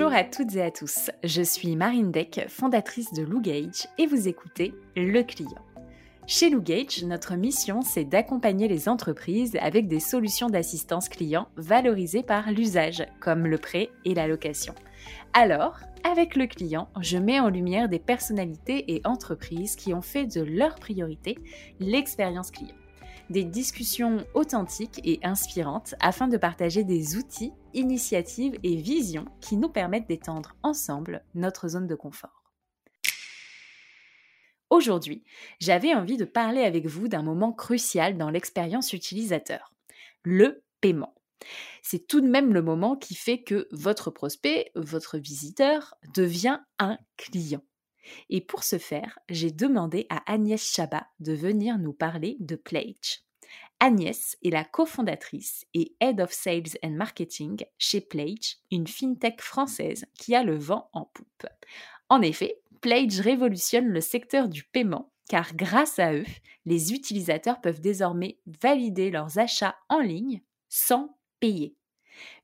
Bonjour à toutes et à tous, je suis Marine Deck, fondatrice de Gage, et vous écoutez Le Client. Chez Gage, notre mission, c'est d'accompagner les entreprises avec des solutions d'assistance client valorisées par l'usage, comme le prêt et la location. Alors, avec le client, je mets en lumière des personnalités et entreprises qui ont fait de leur priorité l'expérience client des discussions authentiques et inspirantes afin de partager des outils, initiatives et visions qui nous permettent d'étendre ensemble notre zone de confort. Aujourd'hui, j'avais envie de parler avec vous d'un moment crucial dans l'expérience utilisateur, le paiement. C'est tout de même le moment qui fait que votre prospect, votre visiteur, devient un client. Et pour ce faire, j'ai demandé à Agnès Chabat de venir nous parler de Plage. Agnès est la cofondatrice et Head of Sales and Marketing chez Plage, une fintech française qui a le vent en poupe. En effet, Plage révolutionne le secteur du paiement car grâce à eux, les utilisateurs peuvent désormais valider leurs achats en ligne sans payer.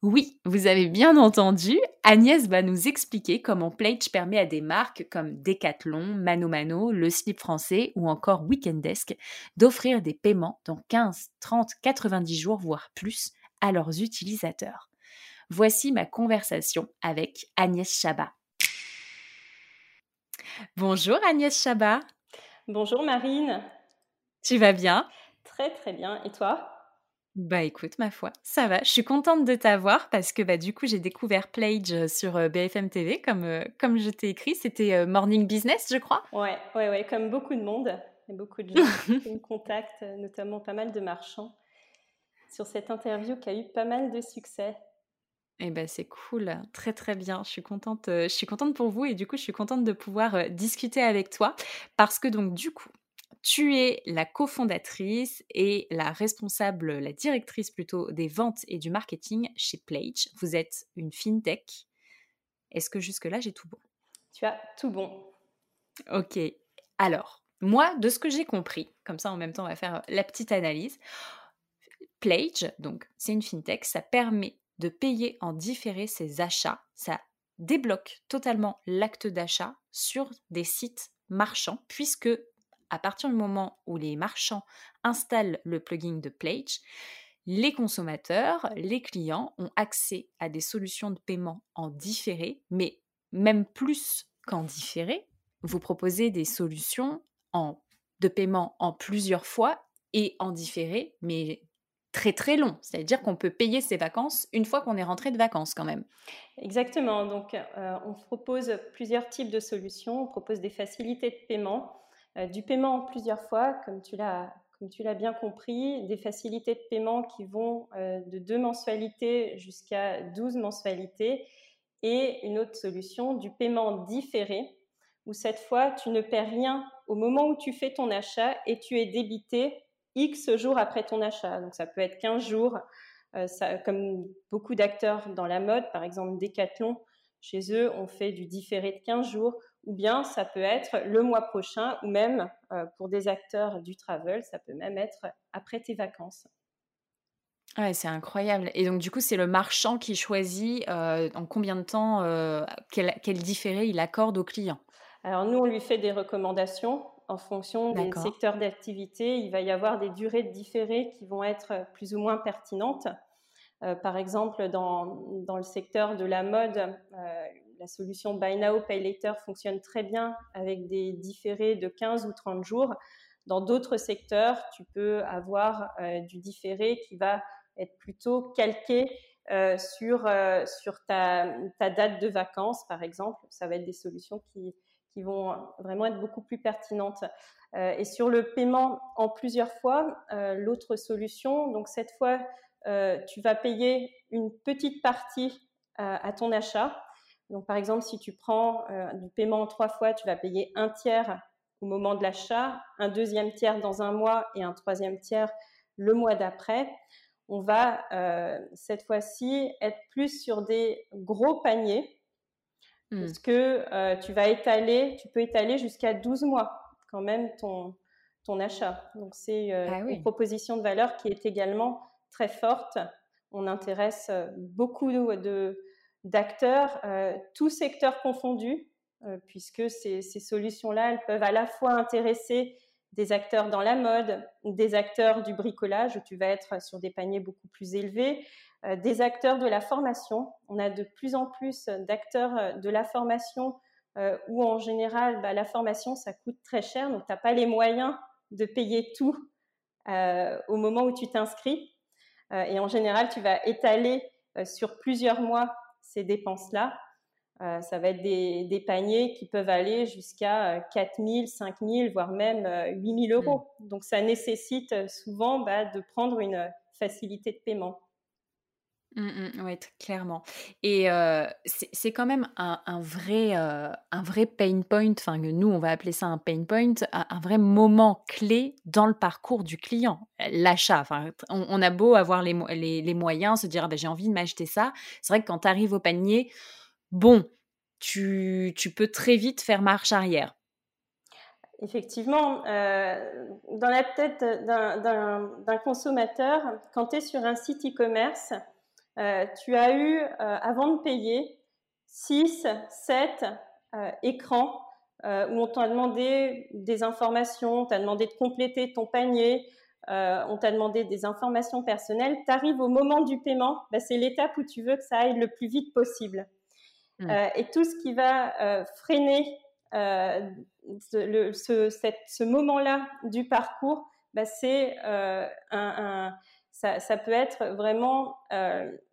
Oui, vous avez bien entendu, Agnès va nous expliquer comment Plage permet à des marques comme Decathlon, Mano Mano, Le Slip Français ou encore Weekendesk d'offrir des paiements dans 15, 30, 90 jours, voire plus, à leurs utilisateurs. Voici ma conversation avec Agnès Chabat. Bonjour Agnès Chabat. Bonjour Marine. Tu vas bien? Très très bien. Et toi? Bah écoute, ma foi, ça va. Je suis contente de t'avoir parce que bah, du coup, j'ai découvert Plage euh, sur euh, BFM TV, comme, euh, comme je t'ai écrit. C'était Morning Business, je crois. Ouais, ouais, ouais, comme beaucoup de monde. Et beaucoup de gens qui me contactent, notamment pas mal de marchands, sur cette interview qui a eu pas mal de succès. Eh ben c'est cool, très très bien. Je suis contente, je suis contente pour vous et du coup je suis contente de pouvoir discuter avec toi parce que donc du coup tu es la cofondatrice et la responsable, la directrice plutôt des ventes et du marketing chez Plage. Vous êtes une fintech. Est-ce que jusque-là, j'ai tout bon? Tu as tout bon. Ok. Alors, moi, de ce que j'ai compris, comme ça en même temps, on va faire la petite analyse. Plage, donc, c'est une fintech, ça permet de payer en différé ses achats. Ça débloque totalement l'acte d'achat sur des sites marchands, puisque à partir du moment où les marchands installent le plugin de Plage, les consommateurs, les clients ont accès à des solutions de paiement en différé, mais même plus qu'en différé, vous proposez des solutions en, de paiement en plusieurs fois et en différé, mais très très long. C'est-à-dire qu'on peut payer ses vacances une fois qu'on est rentré de vacances quand même. Exactement. Donc euh, on propose plusieurs types de solutions. On propose des facilités de paiement du paiement en plusieurs fois, comme tu l'as comme tu l'as bien compris, des facilités de paiement qui vont euh, de deux mensualités jusqu'à 12 mensualités et une autre solution du paiement différé où cette fois tu ne paies rien au moment où tu fais ton achat et tu es débité X jours après ton achat. Donc ça peut être 15 jours, euh, comme beaucoup d'acteurs dans la mode, par exemple Decathlon, chez eux on fait du différé de 15 jours ou bien ça peut être le mois prochain, ou même euh, pour des acteurs du travel, ça peut même être après tes vacances. Ouais, c'est incroyable. Et donc, du coup, c'est le marchand qui choisit euh, en combien de temps, euh, quel, quel, différé il accorde au client? Alors, nous, on lui fait des recommandations en fonction des secteurs d'activité. Il va y avoir des durées de différé qui vont être plus ou moins pertinentes. Par exemple, dans, dans, le secteur de la mode, la solution Buy Now, Pay Later fonctionne très bien avec des différés de 15 ou 30 jours. Dans d'autres secteurs, tu peux avoir euh, du différé qui va être plutôt calqué euh, sur, euh, sur ta, ta, date de vacances, par exemple. Ça va être des solutions qui, qui vont vraiment être beaucoup plus pertinentes. et sur le paiement en plusieurs fois, l'autre solution, donc cette fois, tu vas payer une petite partie à ton achat donc, par exemple, si tu prends euh, du paiement en trois fois, tu vas payer un tiers au moment de l'achat, un deuxième tiers dans un mois et un troisième tiers le mois d'après. On va euh, cette fois-ci être plus sur des gros paniers mmh. parce que euh, tu vas étaler, tu peux étaler jusqu'à 12 mois quand même ton, ton achat. Donc, c'est ah une proposition de valeur qui est également très forte. On intéresse beaucoup de d'acteurs, tous secteurs confondus, puisque ces, ces solutions-là, elles peuvent à la fois intéresser des acteurs dans la mode, des acteurs du bricolage, où tu vas être sur des paniers beaucoup plus élevés, euh, des acteurs de la formation. On a de plus en plus d'acteurs euh, de la formation euh, où en général, bah, la formation, ça coûte très cher, donc tu n'as pas les moyens de payer tout au moment où tu t'inscris. Et en général, tu vas étaler sur plusieurs mois ces dépenses-là. ça va être des, paniers qui peuvent aller jusqu'à 4 000, 5 000, voire même 8 000 euros. Mmh. Donc ça nécessite souvent bah, de prendre une facilité de paiement. Mmh, oui, clairement. Et c'est quand même un, vrai, un vrai pain point, enfin nous on va appeler ça un pain point, un, vrai moment clé dans le parcours du client, l'achat. Enfin, on, a beau avoir les, les, moyens, se dire ah ben, j'ai envie de m'acheter ça. C'est vrai que quand tu arrives au panier, bon, tu, tu, peux très vite faire marche arrière. Effectivement, dans la tête d'un consommateur, quand tu es sur un site e-commerce, euh, tu as eu, euh, avant de payer, 6, 7 euh, écrans où on t'a demandé des informations, on t'a demandé de compléter ton panier, on t'a demandé des informations personnelles. Tu arrives au moment du paiement, bah, c'est l'étape où tu veux que ça aille le plus vite possible. Mmh. et tout ce qui va freiner ce, ce, moment-là du parcours, bah, c'est un, ça, peut être vraiment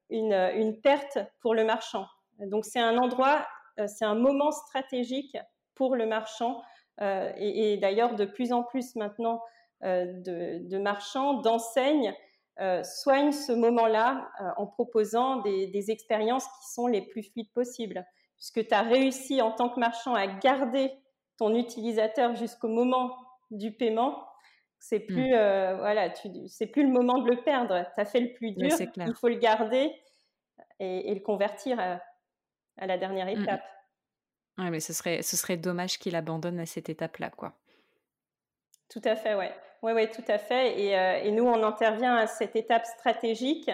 une, perte pour le marchand. Donc c'est un endroit, euh, c'est un moment stratégique pour le marchand euh, et, d'ailleurs de plus en plus maintenant euh, de, marchands, d'enseignes soignent ce moment-là en proposant des, des, expériences qui sont les plus fluides possibles. Puisque tu as réussi en tant que marchand à garder ton utilisateur jusqu'au moment du paiement, c'est mmh. plus, euh, voilà, c'est plus le moment de le perdre. Tu as fait le plus dur, il faut le garder et, le convertir à, la dernière mmh, mmh. étape. Oui, mais ce serait, ce serait dommage qu'il abandonne à cette étape-là, quoi. Tout à fait, ouais. Ouais, ouais, tout à fait. Et, euh, et, nous, on intervient à cette étape stratégique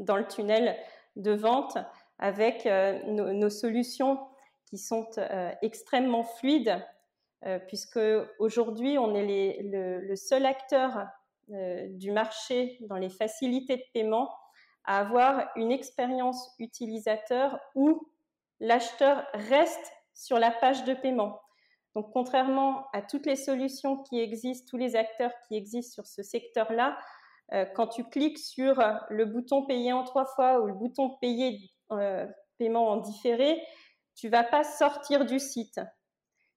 dans le tunnel de vente avec euh, nos, solutions qui sont extrêmement fluides euh, puisque aujourd'hui, on est le, seul acteur euh, du marché dans les facilités de paiement à avoir une expérience utilisateur où l'acheteur reste sur la page de paiement. Donc, contrairement à toutes les solutions qui existent, tous les acteurs qui existent sur ce secteur-là, euh, quand tu cliques sur le bouton payer en trois fois ou le bouton payer paiement en différé, tu vas pas sortir du site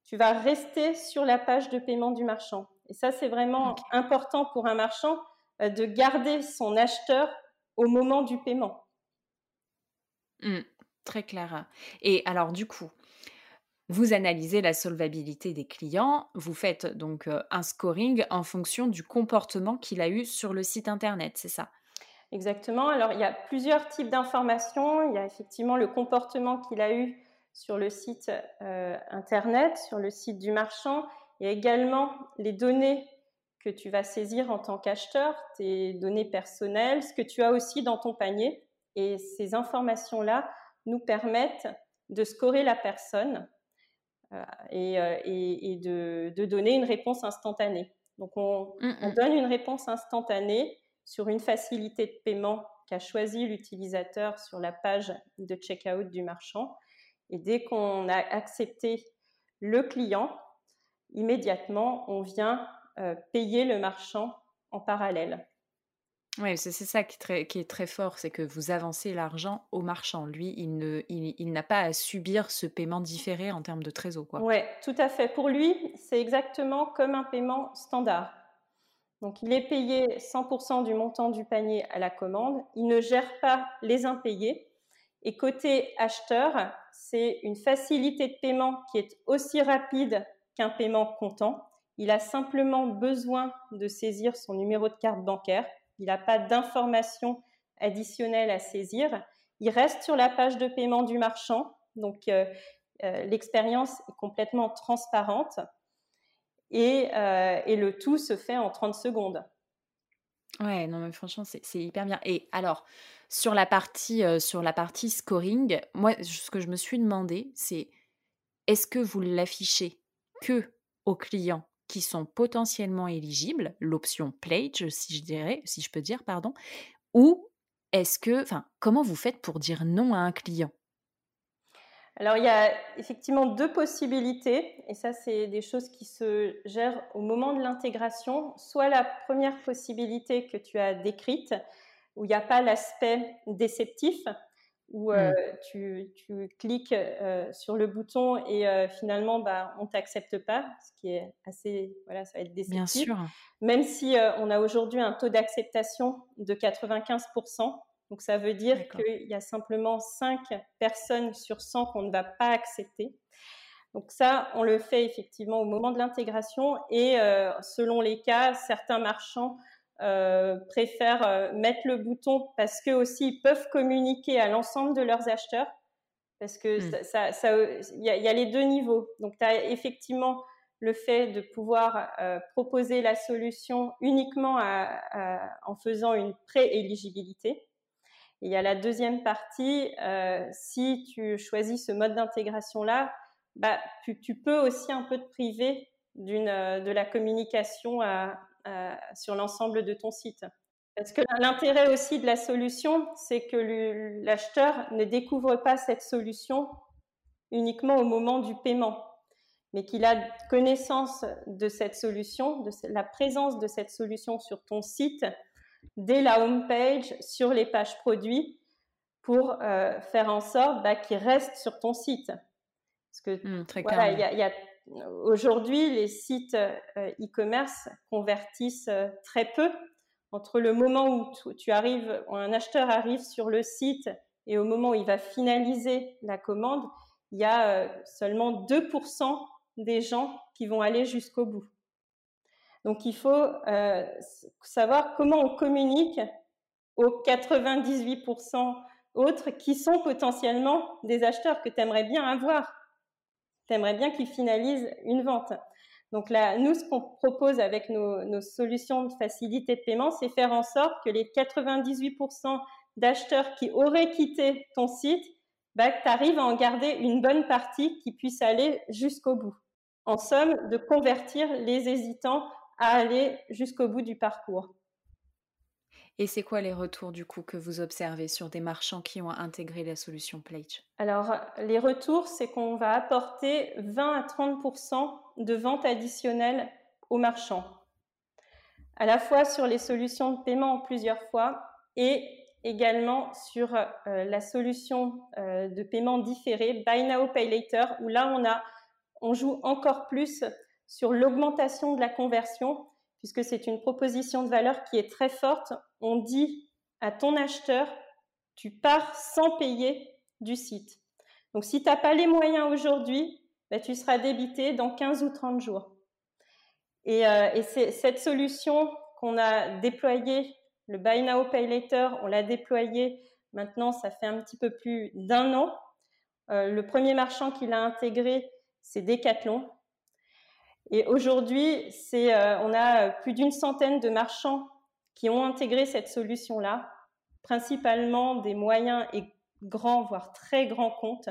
tu vas rester sur la page de paiement du marchand. Et ça, c'est vraiment important pour un marchand euh, de garder son acheteur au moment du paiement. Mmh, très clair. Et alors, du coup, vous analysez la solvabilité des clients, vous faites donc euh, un scoring en fonction du comportement qu'il a eu sur le site internet, c'est ça? Exactement. Alors, il y a plusieurs types d'informations. Il y a effectivement le comportement qu'il a eu sur le site euh, internet, sur le site du marchand. et également les données que tu vas saisir en tant qu'acheteur, tes données personnelles, ce que tu as aussi dans ton panier. Et ces informations-là nous permettent de scorer la personne euh, euh, et, de, donner une réponse instantanée. Donc on, mm, on, mm. donne une réponse instantanée sur une facilité de paiement qu'a choisi l'utilisateur sur la page de checkout du marchand. Et dès qu'on a accepté le client, immédiatement, on vient euh, payer le marchand en parallèle. Oui, c'est ça qui est, très, qui est, très, fort, c'est que vous avancez l'argent au marchand. Lui, il, ne, il, n'a pas à subir ce paiement différé en termes de trésor. Oui, tout à fait. Pour lui, c'est exactement comme un paiement standard. Donc, il est payé 100% du montant du panier à la commande. Il ne gère pas les impayés. Et côté acheteur, c'est une facilité de paiement qui est aussi rapide qu'un paiement comptant. Il a simplement besoin de saisir son numéro de carte bancaire. Il n'a pas d'informations additionnelles à saisir. Il reste sur la page de paiement du marchand. Donc, euh, euh, l'expérience est complètement transparente. Et, euh, et, le tout se fait en 30 secondes. Ouais, non, mais franchement, c'est hyper bien. Et alors, sur la partie, sur la partie scoring, moi, ce que je me suis demandé, c'est est-ce que vous l'affichez que aux clients qui sont potentiellement éligibles, l'option pledge, si je dirais, si je peux dire, pardon, ou est-ce que, enfin, comment vous faites pour dire non à un client? Alors, il y a effectivement deux possibilités, et ça, c'est des choses qui se gèrent au moment de l'intégration. Soit la première possibilité que tu as décrite, où il n'y a pas l'aspect déceptif, où euh, mmh. tu, cliques euh, sur le bouton et euh, finalement, bah, on ne t'accepte pas, ce qui est assez, voilà, ça va être déceptif. Bien sûr. Même si on a aujourd'hui un taux d'acceptation de 95%, donc ça veut dire qu'il y a simplement 5 personnes sur 100 qu'on ne va pas accepter. Donc ça, on le fait effectivement au moment de l'intégration et selon les cas, certains marchands euh, préfèrent euh, mettre le bouton parce que aussi ils peuvent communiquer à l'ensemble de leurs acheteurs parce que hmm. ça, il y, a les deux niveaux. Donc tu as effectivement le fait de pouvoir euh, proposer la solution uniquement en faisant une pré-éligibilité. Il y a la deuxième partie, si tu choisis ce mode d'intégration-là, bah, tu, peux aussi un peu te priver de la communication euh, sur l'ensemble de ton site. Parce que l'intérêt aussi de la solution, c'est que l'acheteur ne découvre pas cette solution uniquement au moment du paiement, mais qu'il a connaissance de cette solution, de la présence de cette solution sur ton site dès la home page, sur les pages produits, pour euh, faire en sorte bah, qu'il reste sur ton site. Parce que mmh, voilà, il y, y, a Aujourd'hui, les sites euh, e-commerce convertissent euh, très peu entre le moment où tu arrives, où un acheteur arrive sur le site et au moment où il va finaliser la commande, il y a seulement 2% des gens qui vont aller jusqu'au bout. Donc il faut savoir comment on communique aux 98% autres qui sont potentiellement des acheteurs que tu aimerais bien avoir tu aimerais bien qu'ils finalisent une vente. Donc là, nous, ce qu'on propose avec nos, solutions de facilité de paiement, c'est faire en sorte que les 98% d'acheteurs qui auraient quitté ton site, bah, tu arrives à en garder une bonne partie qui puisse aller jusqu'au bout. En somme, de convertir les hésitants à aller jusqu'au bout du parcours. Et c'est quoi les retours du coup que vous observez sur des marchands qui ont intégré la solution Plage Alors, les retours, c'est qu'on va apporter 20 à 30% de ventes additionnelles aux marchands, à la fois sur les solutions de paiement en plusieurs fois et également sur euh, la solution euh, de paiement différé, Buy Now, Pay Later, où là, on, a, on joue encore plus sur l'augmentation de la conversion puisque c'est une proposition de valeur qui est très forte. On dit à ton acheteur, tu pars sans payer du site. Donc si tu n'as pas les moyens aujourd'hui, bah, tu seras débité dans 15 ou 30 jours. Et, euh, c'est cette solution qu'on a déployée, le Buy Now Pay Later, on l'a déployé maintenant, ça fait un petit peu plus d'un an. Euh, le premier marchand qui l'a intégré, c'est Decathlon. Et aujourd'hui, euh, on a plus d'une centaine de marchands qui ont intégré cette solution-là, principalement des moyens et grands, voire très grands comptes.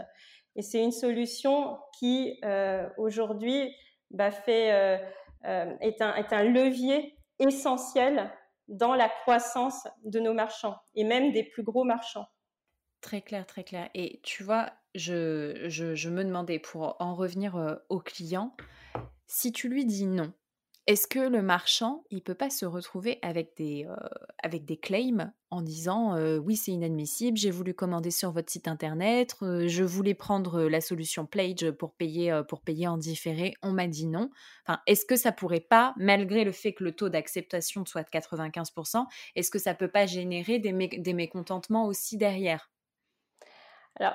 Et c'est une solution qui, euh, aujourd'hui, bah, euh, est, un, levier essentiel dans la croissance de nos marchands et même des plus gros marchands. Très clair, très clair. Et tu vois, je me demandais, pour en revenir aux clients, si tu lui dis non, est-ce que le marchand, il peut pas se retrouver avec des, euh, avec des claims en disant oui c'est inadmissible, j'ai voulu commander sur votre site internet, je voulais prendre la solution Plage pour payer pour payer en différé, on m'a dit non. Enfin, est-ce que ça pourrait pas, malgré le fait que le taux d'acceptation soit de 95%, est-ce que ça peut pas générer des, des mécontentements aussi derrière? Alors,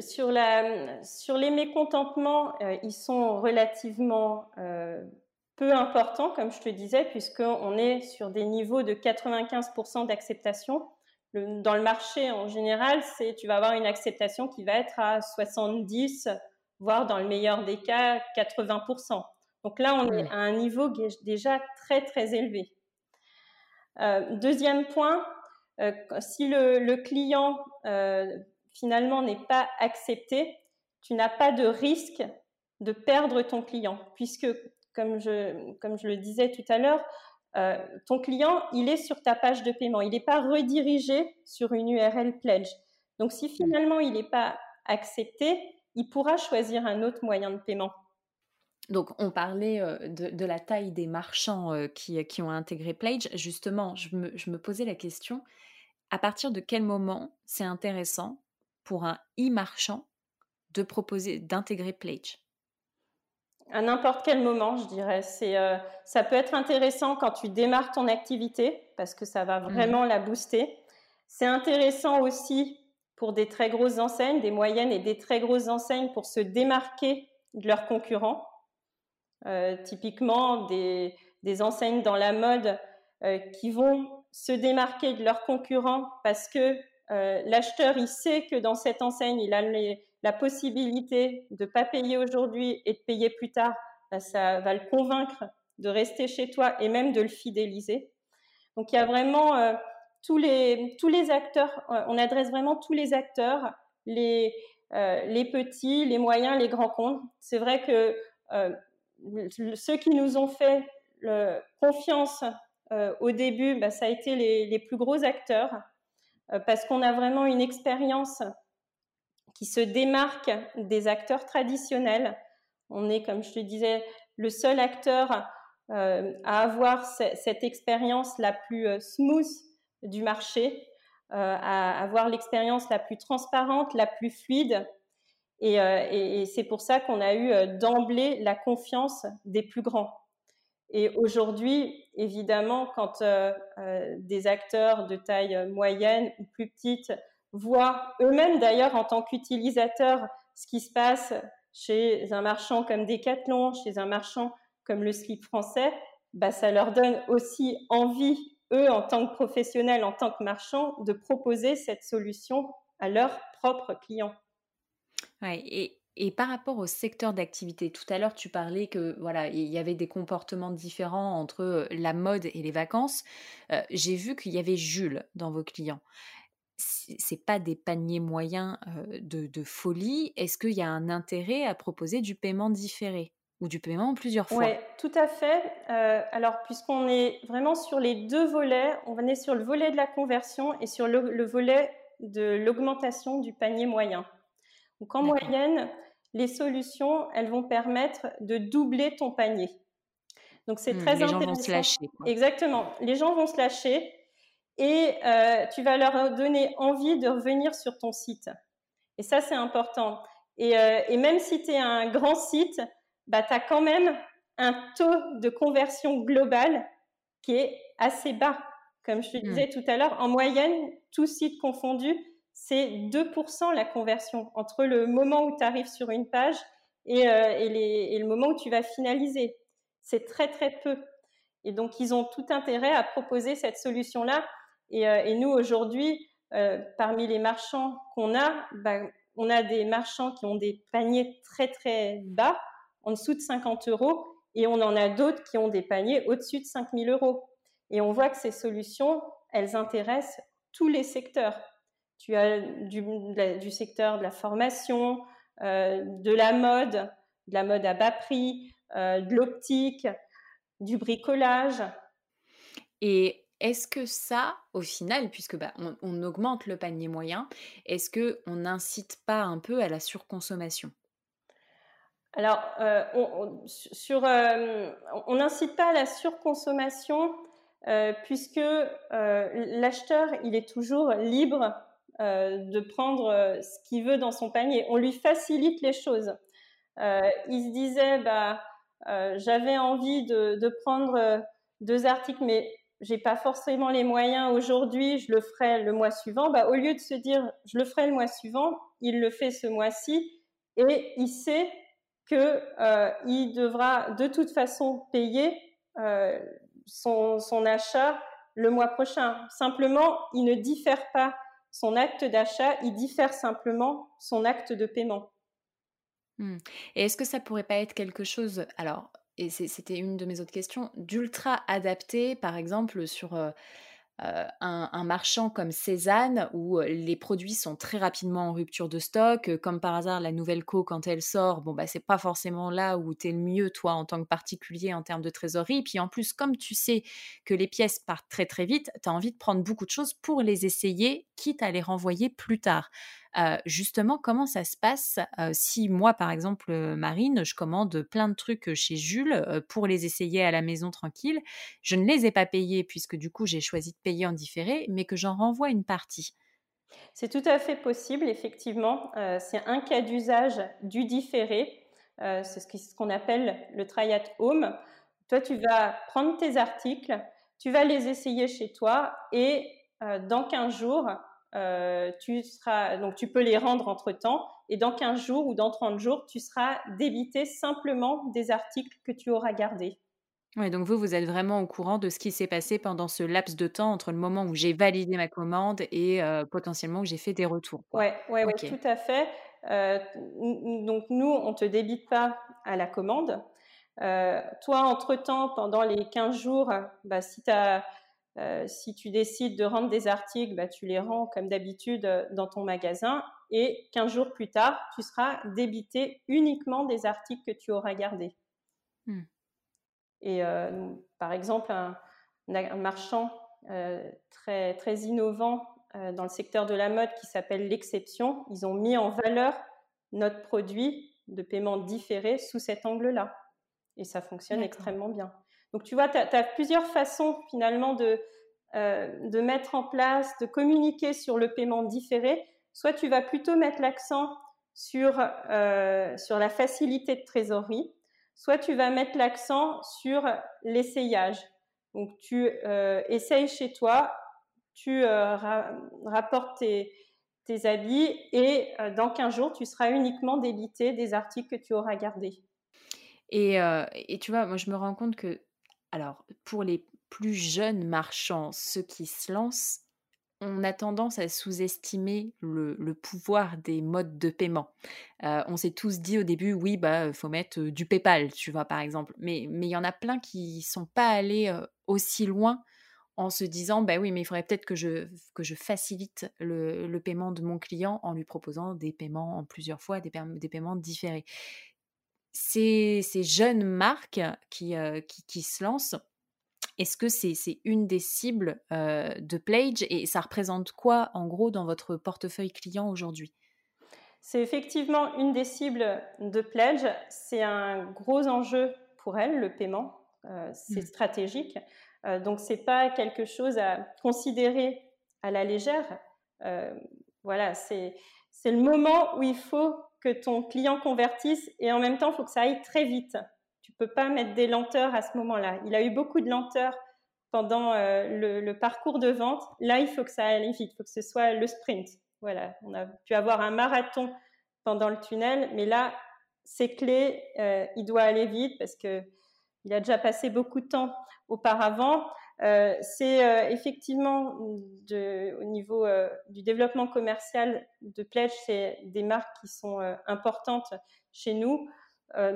sur, la, sur les mécontentements, euh, ils sont relativement euh, peu importants, comme je te disais, puisqu'on est sur des niveaux de 95% d'acceptation. dans le marché, en général, c'est tu vas avoir une acceptation qui va être à 70, voire dans le meilleur des cas, 80%. Donc là, on est à un niveau déjà très, très élevé. deuxième point, si le, client finalement n'est pas accepté, tu n'as pas de risque de perdre ton client, puisque, comme je, comme je le disais tout à l'heure, ton client, il est sur ta page de paiement, il n'est pas redirigé sur une URL pledge. Donc, si finalement il n'est pas accepté, il pourra choisir un autre moyen de paiement. Donc, on parlait de, la taille des marchands qui, qui, ont intégré Pledge. Justement, je me, je me, posais la question, à partir de quel moment c'est intéressant pour un e-marchand de proposer, d'intégrer Pledge? À n'importe quel moment, je dirais. C'est, ça peut être intéressant quand tu démarres ton activité parce que ça va mmh. vraiment la booster. C'est intéressant aussi pour des très grosses enseignes, des moyennes et des très grosses enseignes pour se démarquer de leurs concurrents. Euh, typiquement, des, enseignes dans la mode euh, qui vont se démarquer de leurs concurrents parce que euh, l'acheteur, il sait que dans cette enseigne, il a la possibilité de ne pas payer aujourd'hui et de payer plus tard. Bah, ça va le convaincre de rester chez toi et même de le fidéliser. Donc il y a vraiment tous les, tous les acteurs, euh, on adresse vraiment tous les acteurs, les, euh, les petits, les moyens, les grands comptes. C'est vrai que euh, ceux qui nous ont fait confiance au début, bah, ça a été les plus gros acteurs, parce qu'on a vraiment une expérience qui se démarque des acteurs traditionnels. On est, comme je te disais, le seul acteur à avoir cette expérience la plus smooth du marché, euh, à avoir l'expérience la plus transparente, la plus fluide. Et, euh, c'est pour ça qu'on a eu euh, d'emblée la confiance des plus grands. Et aujourd'hui, évidemment, quand des acteurs de taille moyenne ou plus petite voient eux-mêmes d'ailleurs en tant qu'utilisateurs ce qui se passe chez un marchand comme Decathlon, chez un marchand comme le slip français, bah, ça leur donne aussi envie eux, en tant que professionnels, en tant que marchands, de proposer cette solution à leurs propres clients. Ouais, et par rapport au secteur d'activité, tout à l'heure tu parlais que voilà il y avait des comportements différents entre la mode et les vacances. J'ai vu qu'il y avait Jules dans vos clients. C'est pas des paniers moyens de, folie. Est-ce qu'il y a un intérêt à proposer du paiement différé ou du paiement en plusieurs fois? Oui, tout à fait. Alors, puisqu'on est vraiment sur les deux volets, on est sur le volet de la conversion et sur le, volet de l'augmentation du panier moyen. Donc, en moyenne, les solutions, elles vont permettre de doubler ton panier. Donc, c'est mmh, très intéressant. Les gens vont se lâcher. Exactement. Les gens vont se lâcher et euh, tu vas leur donner envie de revenir sur ton site. Et ça, c'est important. Et, euh, et même si tu es un grand site, bah, tu as quand même un taux de conversion global qui est assez bas. Comme je te disais mmh. tout à l'heure, en moyenne, tout site confondu, c'est 2% la conversion entre le moment où tu arrives sur une page et, euh, et, le moment où tu vas finaliser. C'est très très peu. Et donc, ils ont tout intérêt à proposer cette solution-là. Et, euh, nous, aujourd'hui, euh, parmi les marchands qu'on a, bah, on a des marchands qui ont des paniers très très bas en dessous de 50 euros et on en a d'autres qui ont des paniers au-dessus de 5000 euros. Et on voit que ces solutions, elles intéressent tous les secteurs. Tu as du, secteur de la formation, euh, de la mode, de la mode à bas prix, euh, de l'optique, du bricolage. Et est-ce que ça, au final, puisque bah, on, augmente le panier moyen, est-ce que on n'incite pas un peu à la surconsommation? Alors, euh, on, n'incite pas à la surconsommation puisque l'acheteur, il est toujours libre de prendre ce qu'il veut dans son panier. On lui facilite les choses. il se disait, bah, j'avais envie de, prendre deux articles, mais j'ai pas forcément les moyens aujourd'hui, je le ferai le mois suivant. Bah, au lieu de se dire, je le ferai le mois suivant, il le fait ce mois-ci et il sait qu'il euh, devra de toute façon payer euh, son, achat le mois prochain. Simplement, il ne diffère pas son acte d'achat, il diffère simplement son acte de paiement. Hmm. Et est-ce que ça pourrait pas être quelque chose, alors et c'était une de mes autres questions, d'ultra adapté, par exemple, sur euh, un, marchand comme Cézanne, où euh, les produits sont très rapidement en rupture de stock, euh, comme par hasard la nouvelle co quand elle sort, bon bah c'est pas forcément là où tu es le mieux toi en tant que particulier en termes de trésorerie. Puis en plus, comme tu sais que les pièces partent très très vite, tu as envie de prendre beaucoup de choses pour les essayer, quitte à les renvoyer plus tard justement, comment ça se passe si moi, par exemple, Marine, je commande plein de trucs chez Jules pour les essayer à la maison tranquille, je ne les ai pas payés puisque du coup j'ai choisi de payer en différé, mais que j'en renvoie une partie? C'est tout à fait possible, effectivement. c'est un cas d'usage du différé. c'est ce qu'on appelle le try at home. Toi, tu vas prendre tes articles, tu vas les essayer chez toi et dans 15 jours, euh, tu seras, donc tu peux les rendre entre temps, et dans 15 jours ou dans 30 jours, tu seras débité simplement des articles que tu auras gardés. Oui, donc vous, vous êtes vraiment au courant de ce qui s'est passé pendant ce laps de temps entre le moment où j'ai validé ma commande et euh, potentiellement où j'ai fait des retours. Oui, ouais, ouais, tout à fait. Euh, donc nous, on ne te débite pas à la commande. toi, entre-temps, pendant les 15 jours, bah, si tu as euh, si tu décides de rendre des articles, bah, tu les rends comme d'habitude euh, dans ton magasin et 15 jours plus tard, tu seras débité uniquement des articles que tu auras gardés. Hmm. Et euh, par exemple, un, marchand très, très innovant dans le secteur de la mode qui s'appelle L'Exception, ils ont mis en valeur notre produit de paiement différé sous cet angle-là. Et ça fonctionne extrêmement bien. Donc, tu vois, tu as, plusieurs façons finalement de, euh, de mettre en place, de communiquer sur le paiement différé. Soit tu vas plutôt mettre l'accent sur, euh, sur la facilité de trésorerie, soit tu vas mettre l'accent sur l'essayage. Donc, tu euh, essayes chez toi, tu rapportes tes, tes habits et dans 15 jours, tu seras uniquement débité des articles que tu auras gardés. Et, et, tu vois, moi je me rends compte que alors, pour les plus jeunes marchands, ceux qui se lancent, on a tendance à sous-estimer le, pouvoir des modes de paiement. Euh, on s'est tous dit au début, oui, bah, faut mettre du PayPal, tu vois, par exemple. Mais il y en a plein qui sont pas allés aussi loin en se disant, bah oui, mais il faudrait peut-être que je, que je facilite le, paiement de mon client en lui proposant des paiements en plusieurs fois, des paiements différés ces, ces jeunes marques qui, qui, qui, se lancent, est-ce que c'est une des cibles de Pledge et ça représente quoi en gros dans votre portefeuille client aujourd'hui? C'est effectivement une des cibles de Pledge. C'est un gros enjeu pour elles, le paiement. c'est mmh. stratégique. donc, ce n'est pas quelque chose à considérer à la légère. voilà, c'est le moment où il faut que ton client convertisse et en même temps, il faut que ça aille très vite. Tu peux pas mettre des lenteurs à ce moment-là. Il a eu beaucoup de lenteurs pendant euh, le, parcours de vente. Là, il faut que ça aille vite. Il faut que ce soit le sprint. Voilà, on a pu avoir un marathon pendant le tunnel, mais là, c'est clé. Euh, il doit aller vite parce que il a déjà passé beaucoup de temps auparavant. Euh, c'est euh, effectivement au niveau euh, du développement commercial de Pledge, c'est des marques qui sont importantes chez nous.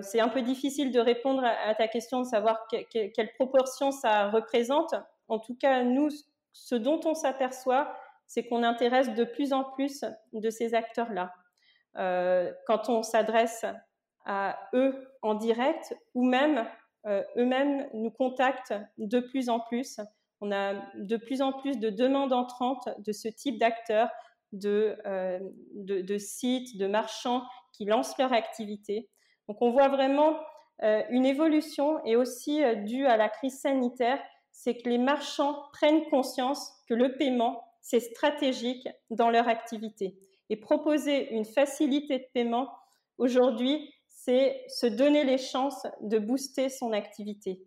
c'est un peu difficile de répondre à, ta question de savoir quelle proportion ça représente. En tout cas, nous, ce dont on s'aperçoit, c'est qu'on intéresse de plus en plus de ces acteurs-là. quand on s'adresse à eux en direct ou même eux-mêmes nous contactent de plus en plus. On a de plus en plus de demandes entrantes de ce type d'acteurs, de, euh, sites, de marchands qui lancent leur activité. Donc on voit vraiment euh, une évolution et aussi due à la crise sanitaire, c'est que les marchands prennent conscience que le paiement, c'est stratégique dans leur activité. Et proposer une facilité de paiement aujourd'hui, c'est se donner les chances de booster son activité.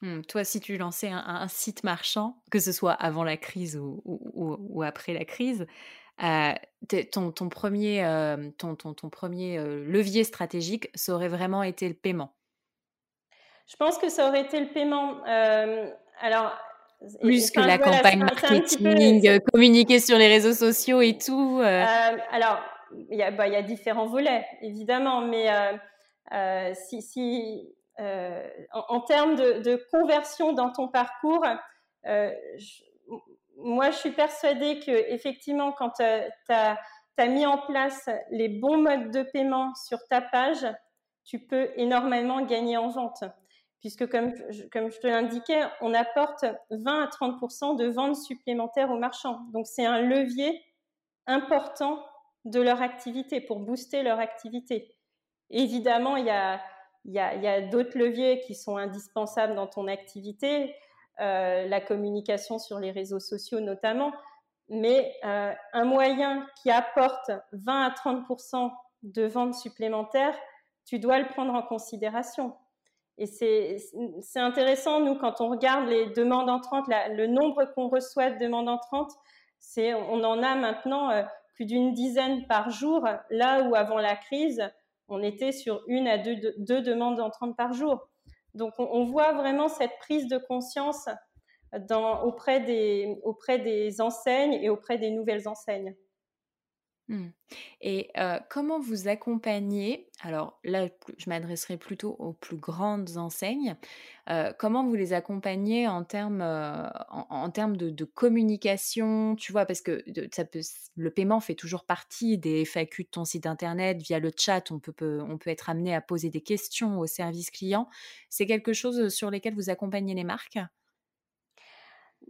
Mmh, toi, si tu lançais un, site marchand, que ce soit avant la crise ou, après la crise, euh, ton, premier, euh, ton, premier euh, levier stratégique, ça aurait vraiment été le paiement. Je pense que ça aurait été le paiement. alors, plus que la campagne marketing, communiquer sur les réseaux sociaux et tout. alors, il y, a, bah, il y a différents volets, évidemment, mais euh, euh, si, si en, termes de, conversion dans ton parcours, moi, je suis persuadée que effectivement, quand tu as, mis en place les bons modes de paiement sur ta page, tu peux énormément gagner en vente. Puisque, comme, comme je te l'indiquais, on apporte 20 à 30% de ventes supplémentaires aux marchands. Donc, c'est un levier important de leur activité pour booster leur activité. Évidemment, il y a, d'autres leviers qui sont indispensables dans ton activité. Euh, la communication sur les réseaux sociaux notamment, mais euh, un moyen qui apporte 20 à 30% de ventes supplémentaires, tu dois le prendre en considération. Et c'est intéressant, nous, quand on regarde les demandes entrantes, le nombre qu'on reçoit de demandes entrantes, c'est on en a maintenant euh, plus d'une dizaine par jour, là où avant la crise, on était sur une à deux, demandes entrantes par jour. Donc, on, voit vraiment cette prise de conscience auprès, des, enseignes et auprès des nouvelles enseignes. Mmh. Et comment vous accompagnez, alors là je m'adresserai plutôt aux plus grandes enseignes, comment vous les accompagnez en termes, en, termes de, communication, tu vois, parce que ça peut, le paiement fait toujours partie des FAQ de ton site internet, via le chat, on peut, on peut être amené à poser des questions au service client. C'est quelque chose sur lesquels vous accompagnez les marques?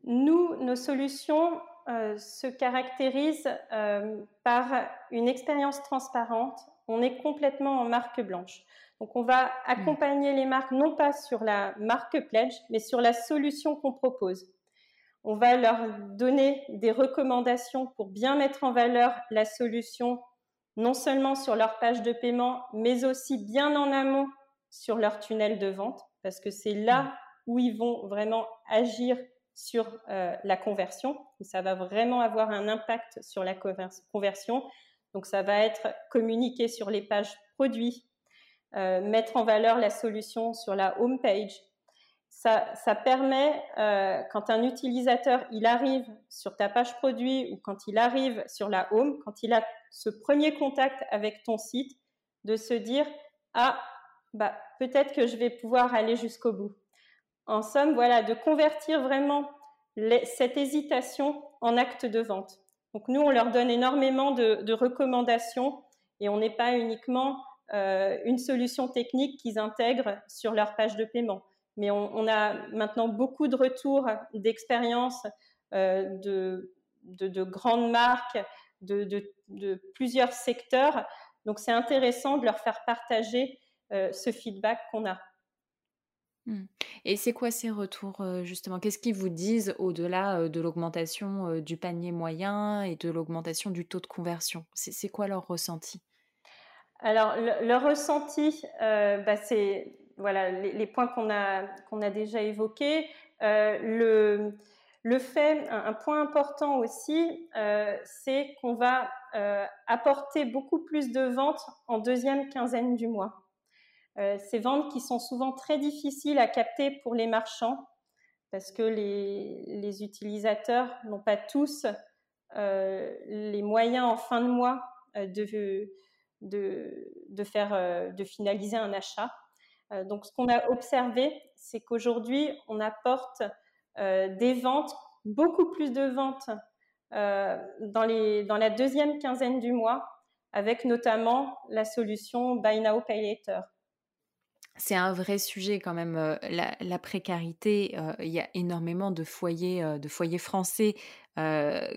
Nous, nos solutions, euh, se caractérise euh, par une expérience transparente. On est complètement en marque blanche. Donc, on va accompagner les marques non pas sur la marque pledge, mais sur la solution qu'on propose. On va leur donner des recommandations pour bien mettre en valeur la solution, non seulement sur leur page de paiement, mais aussi bien en amont sur leur tunnel de vente, parce que c'est là où ils vont vraiment agir sur euh, la conversion. Ça va vraiment avoir un impact sur la conversion. Donc, ça va être communiquer sur les pages produits, euh, mettre en valeur la solution sur la home page. Ça, ça permet, euh, quand un utilisateur il arrive sur ta page produit ou quand il arrive sur la home, quand il a ce premier contact avec ton site, de se dire ah bah peut-être que je vais pouvoir aller jusqu'au bout en somme, voilà, de convertir vraiment cette hésitation en acte de vente. Donc nous, on leur donne énormément de, recommandations et on n'est pas uniquement euh, une solution technique qu'ils intègrent sur leur page de paiement. Mais on, a maintenant beaucoup de retours d'expériences euh, de, de, grandes marques, de, plusieurs secteurs. Donc c'est intéressant de leur faire partager euh, ce feedback qu'on a. Mmh. Et c'est quoi ces retours justement? Qu'est-ce qu'ils vous disent au-delà de l'augmentation du panier moyen et de l'augmentation du taux de conversion? C'est quoi leur ressenti? Alors, leur ressenti, bah, c'est voilà, les, points qu'on a, qu'on a déjà évoqués. le, le fait, un, point important aussi, c'est qu'on va apporter beaucoup plus de ventes en deuxième quinzaine du mois. Euh, ces ventes qui sont souvent très difficiles à capter pour les marchands parce que les, utilisateurs n'ont pas tous euh, les moyens en fin de mois euh, de, faire, de finaliser un achat. donc, ce qu'on a observé, c'est qu'aujourd'hui, on apporte des ventes, beaucoup plus de ventes dans, dans la deuxième quinzaine du mois, avec notamment la solution Buy Now Pay Later c'est un vrai sujet quand même, euh, la, précarité. Euh, il y a énormément de foyers, euh, français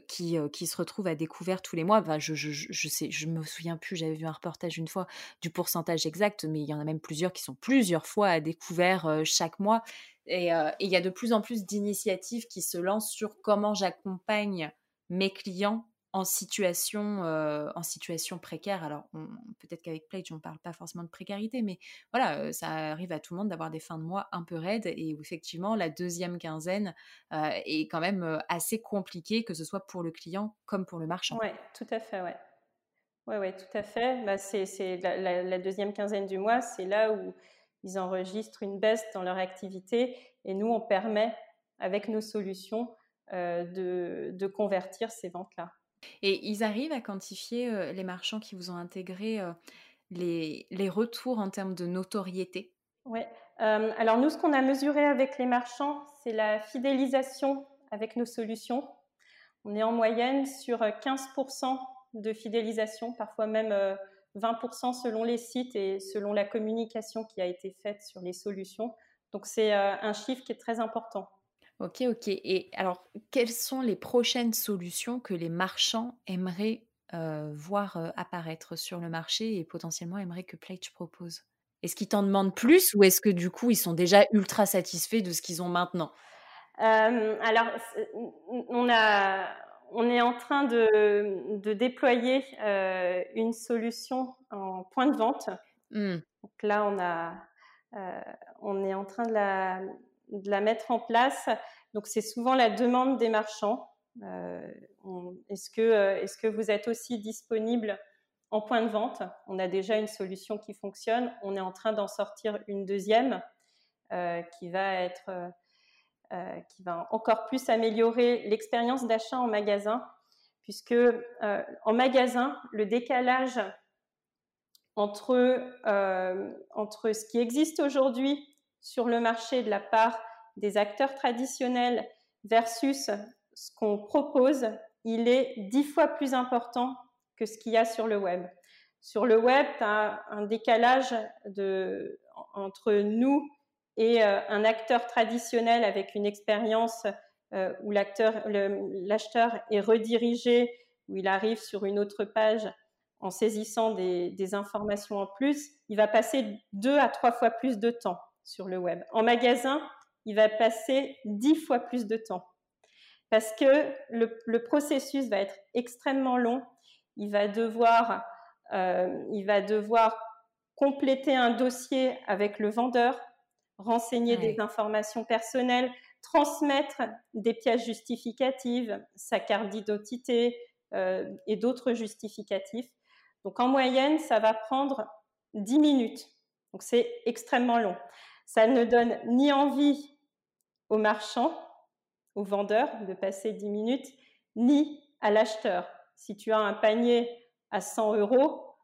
qui, se retrouvent à découvert tous les mois. je, je, me souviens plus, j'avais vu un reportage une fois du pourcentage exact, mais il y en a même plusieurs qui sont plusieurs fois à découvert chaque mois. Et il y a de plus en plus d'initiatives qui se lancent sur comment j'accompagne mes clients en situation, euh, en situation précaire. Alors, peut-être qu'avec Pledge, on ne parle pas forcément de précarité, mais voilà, euh, ça arrive à tout le monde d'avoir des fins de mois un peu raides et effectivement, la deuxième quinzaine euh, est quand même assez compliquée, que ce soit pour le client comme pour le marchand. Oui, tout à fait, ouais. Oui, tout à fait. Bah, c'est la, deuxième quinzaine du mois, c'est là où ils enregistrent une baisse dans leur activité et nous, on permet, avec nos solutions, de convertir ces ventes-là. Et ils arrivent à quantifier, les marchands qui vous ont intégré, les, retours en termes de notoriété? Oui, alors nous, ce qu'on a mesuré avec les marchands, c'est la fidélisation avec nos solutions. On est en moyenne sur 15% de fidélisation, parfois même 20% selon les sites et selon la communication qui a été faite sur les solutions. Donc c'est un chiffre qui est très important. Ok, ok. Et alors, quelles sont les prochaines solutions que les marchands aimeraient voir apparaître sur le marché et potentiellement aimeraient que Pledge propose? Est-ce qu'ils t'en demandent plus ou est-ce que du coup ils sont déjà ultra satisfaits de ce qu'ils ont maintenant? Alors, on a, on est en train de, déployer une solution en point de vente. Mmh. Donc là, on, a, on est en train de la, de la mettre en place. Donc c'est souvent la demande des marchands. est-ce, que, est-ce que vous êtes aussi disponible en point de vente? On a déjà une solution qui fonctionne. On est en train d'en sortir une deuxième qui va être euh, qui va encore plus améliorer l'expérience d'achat en magasin, puisque euh, en magasin, le décalage entre, euh, entre ce qui existe aujourd'hui sur le marché de la part des acteurs traditionnels versus ce qu'on propose, il est dix fois plus important que ce qu'il y a sur le web. Sur le web, tu as un décalage entre nous et euh, un acteur traditionnel avec une expérience euh, où l'acheteur est redirigé, où il arrive sur une autre page en saisissant des, informations en plus, il va passer deux à trois fois plus de temps sur le web. En magasin, il va passer dix fois plus de temps parce que le, processus va être extrêmement long. Il va devoir, euh, il va devoir compléter un dossier avec le vendeur, renseigner des informations personnelles, transmettre des pièces justificatives, sa carte d'identité euh, et d'autres justificatifs. Donc en moyenne, ça va prendre 10 minutes. Donc c'est extrêmement long. Ça ne donne ni envie aux marchands, aux vendeurs de passer 10 minutes, ni à l'acheteur. Si tu as un panier à 100 euros,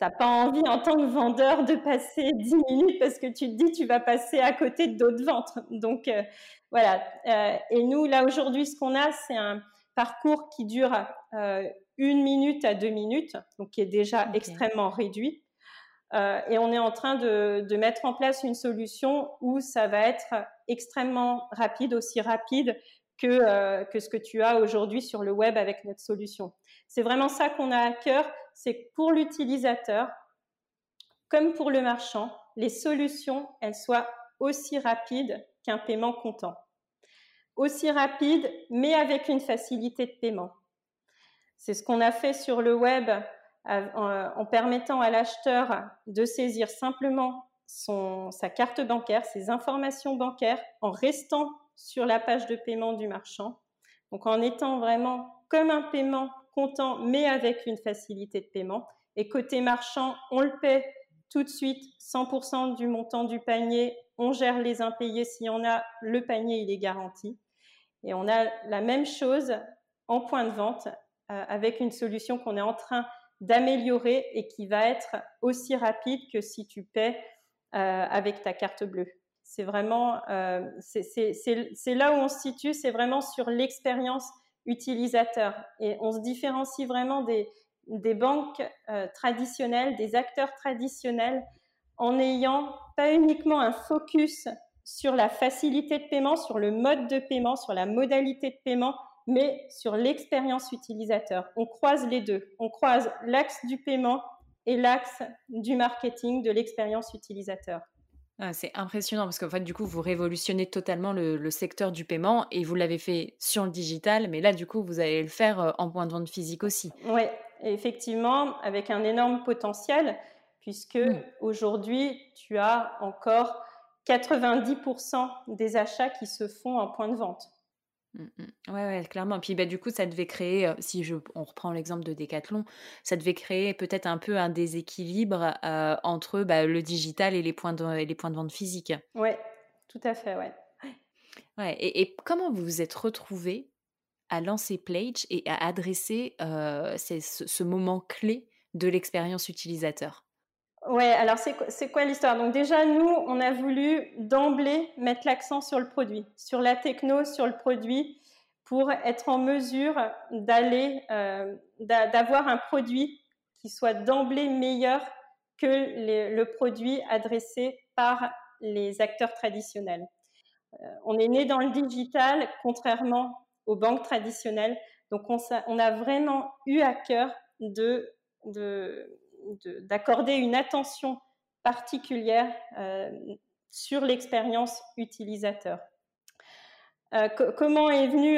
tu n'as pas envie en tant que vendeur de passer 10 minutes parce que tu te dis tu vas passer à côté d'autres ventes. Donc euh, voilà. Euh, et nous, là aujourd'hui, ce qu'on a, c'est un parcours qui dure euh, une minute à deux minutes, donc qui est déjà extrêmement réduit. Et on est en train de, mettre en place une solution où ça va être extrêmement rapide, aussi rapide que, que ce que tu as aujourd'hui sur le web avec notre solution. C'est vraiment ça qu'on a à cœur, c'est pour l'utilisateur, comme pour le marchand, les solutions, elles soient aussi rapides qu'un paiement comptant. Aussi rapide, mais avec une facilité de paiement. C'est ce qu'on a fait sur le web en, permettant à l'acheteur de saisir simplement sa carte bancaire, ses informations bancaires, en restant sur la page de paiement du marchand. Donc en étant vraiment comme un paiement comptant, mais avec une facilité de paiement. Et côté marchand, on le paie tout de suite, 100% du montant du panier. On gère les impayés s'il y en a. Le panier, il est garanti. Et on a la même chose en point de vente euh, avec une solution qu'on est en train d'améliorer et qui va être aussi rapide que si tu paies euh, avec ta carte bleue. C'est vraiment, euh, c'est là où on se situe, c'est vraiment sur l'expérience utilisateurs. Et on se différencie vraiment des, des banques euh, traditionnelles, des acteurs traditionnels, en n'ayant pas uniquement un focus sur la facilité de paiement, sur le mode de paiement, sur la modalité de paiement, mais sur l'expérience utilisateur. On croise les deux. On croise l'axe du paiement et l'axe du marketing, de l'expérience utilisateur. Ah, c'est impressionnant parce qu'en fait, du coup, vous révolutionnez totalement le, secteur du paiement et vous l'avez fait sur le digital, mais là, du coup, vous allez le faire euh, en point de vente physique aussi. Oui, effectivement, avec un énorme potentiel, puisque mmh. aujourd'hui, tu as encore 90% des achats qui se font en point de vente. Mmh, mmh. Ouais, ouais, clairement. Puis bah, du coup, ça devait créer, euh, si je, on reprend l'exemple de Decathlon, ça devait créer peut-être un peu un déséquilibre euh, entre bah, le digital et les points de, les points de vente physiques. Oui, tout à fait, ouais. ouais et, comment vous vous êtes retrouvé à lancer Plage et à adresser euh, ce, ce, moment clé de l'expérience utilisateur? Ouais, alors c'est quoi l'histoire? Donc déjà, nous, on a voulu d'emblée mettre l'accent sur le produit, sur la techno, sur le produit, pour être en mesure d'aller, euh, d'avoir un produit qui soit d'emblée meilleur que le produit adressé par les acteurs traditionnels. Euh, on est né dans le digital, contrairement aux banques traditionnelles. Donc, on, a vraiment eu à cœur de, d'accorder une attention particulière euh, sur l'expérience utilisateur. Euh, comment est venu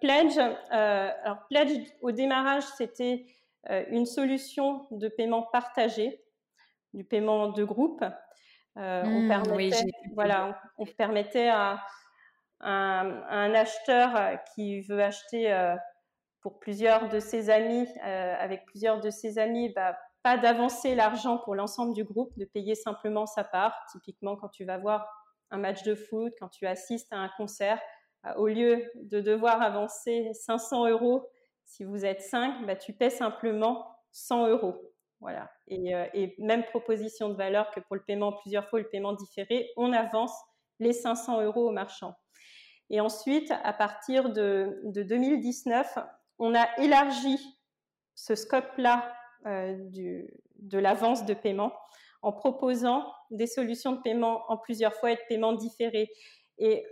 Pledge? Alors Pledge au démarrage c'était une solution de paiement partagé, du paiement de groupe. on, mmh, permettait, voilà, on permettait à, un, acheteur euh, qui veut acheter euh, pour plusieurs de ses amis, euh, avec plusieurs de ses amis, bah, pas d'avancer l'argent pour l'ensemble du groupe, de payer simplement sa part. Typiquement, quand tu vas voir un match de foot, quand tu assistes à un concert, au lieu de devoir avancer 500 euros, si vous êtes 5, bah, tu paies simplement 100 euros. Voilà. Et, et, même proposition de valeur que pour le paiement plusieurs fois, le paiement différé, on avance les 500 euros au marchand. Et ensuite, à partir de, 2019, on a élargi ce scope-là euh, de l'avance de paiement en proposant des solutions de paiement en plusieurs fois et de paiement différé. Et,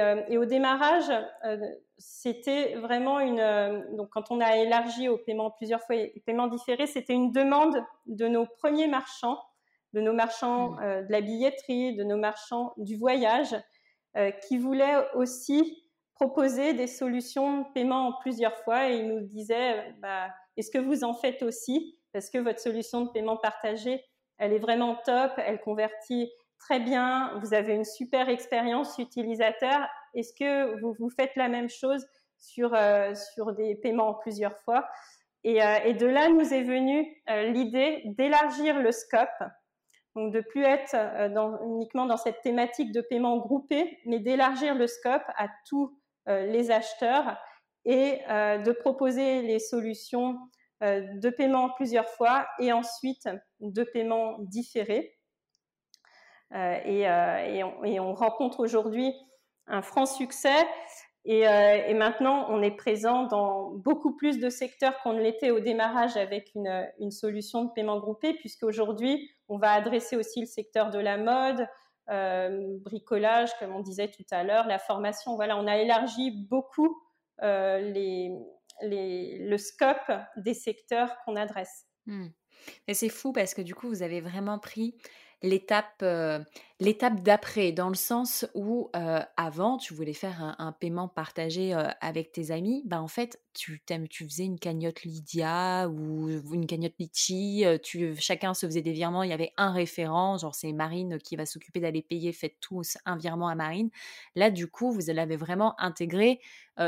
euh, au démarrage, euh, c'était vraiment une. donc, quand on a élargi au paiement plusieurs fois et paiement différé, c'était une demande de nos premiers marchands, de nos marchands mmh. de la billetterie, de nos marchands du voyage, qui voulait aussi proposer des solutions de paiement en plusieurs fois et il nous disait euh, bah, est-ce que vous en faites aussi? Parce que votre solution de paiement partagé, elle est vraiment top, elle convertit très bien, vous avez une super expérience utilisateur. Est-ce que vous, vous faites la même chose sur, euh, sur des paiements en plusieurs fois? Et, et, de là nous est venue l'idée d'élargir le scope. Donc de plus être euh, uniquement dans cette thématique de paiement groupé, mais d'élargir le scope à euh, les acheteurs et euh, de proposer les solutions de paiement plusieurs fois et ensuite de paiement différé. Et, on, rencontre aujourd'hui un franc succès et, et, maintenant, on est présent dans beaucoup plus de secteurs qu'on ne l'était au démarrage avec une, une, solution de paiement groupé, puisqu'aujourd'hui, on va adresser aussi le secteur de la mode, euh, bricolage, comme on disait tout à l'heure, la formation. Voilà, on a élargi beaucoup euh, le scope des secteurs qu'on adresse. Et c'est fou parce que du coup, vous avez vraiment pris l'étape euh, l'étape d'après dans le sens où euh, avant tu voulais faire un, paiement partagé euh, avec tes amis bah en fait tu tu faisais une cagnotte Lydia ou une cagnotte Litchi tu chacun se faisait des virements il y avait un référent genre c'est Marine qui va s'occuper d'aller payer faites tous un virement à Marine. Là du coup vous l'avez vraiment intégré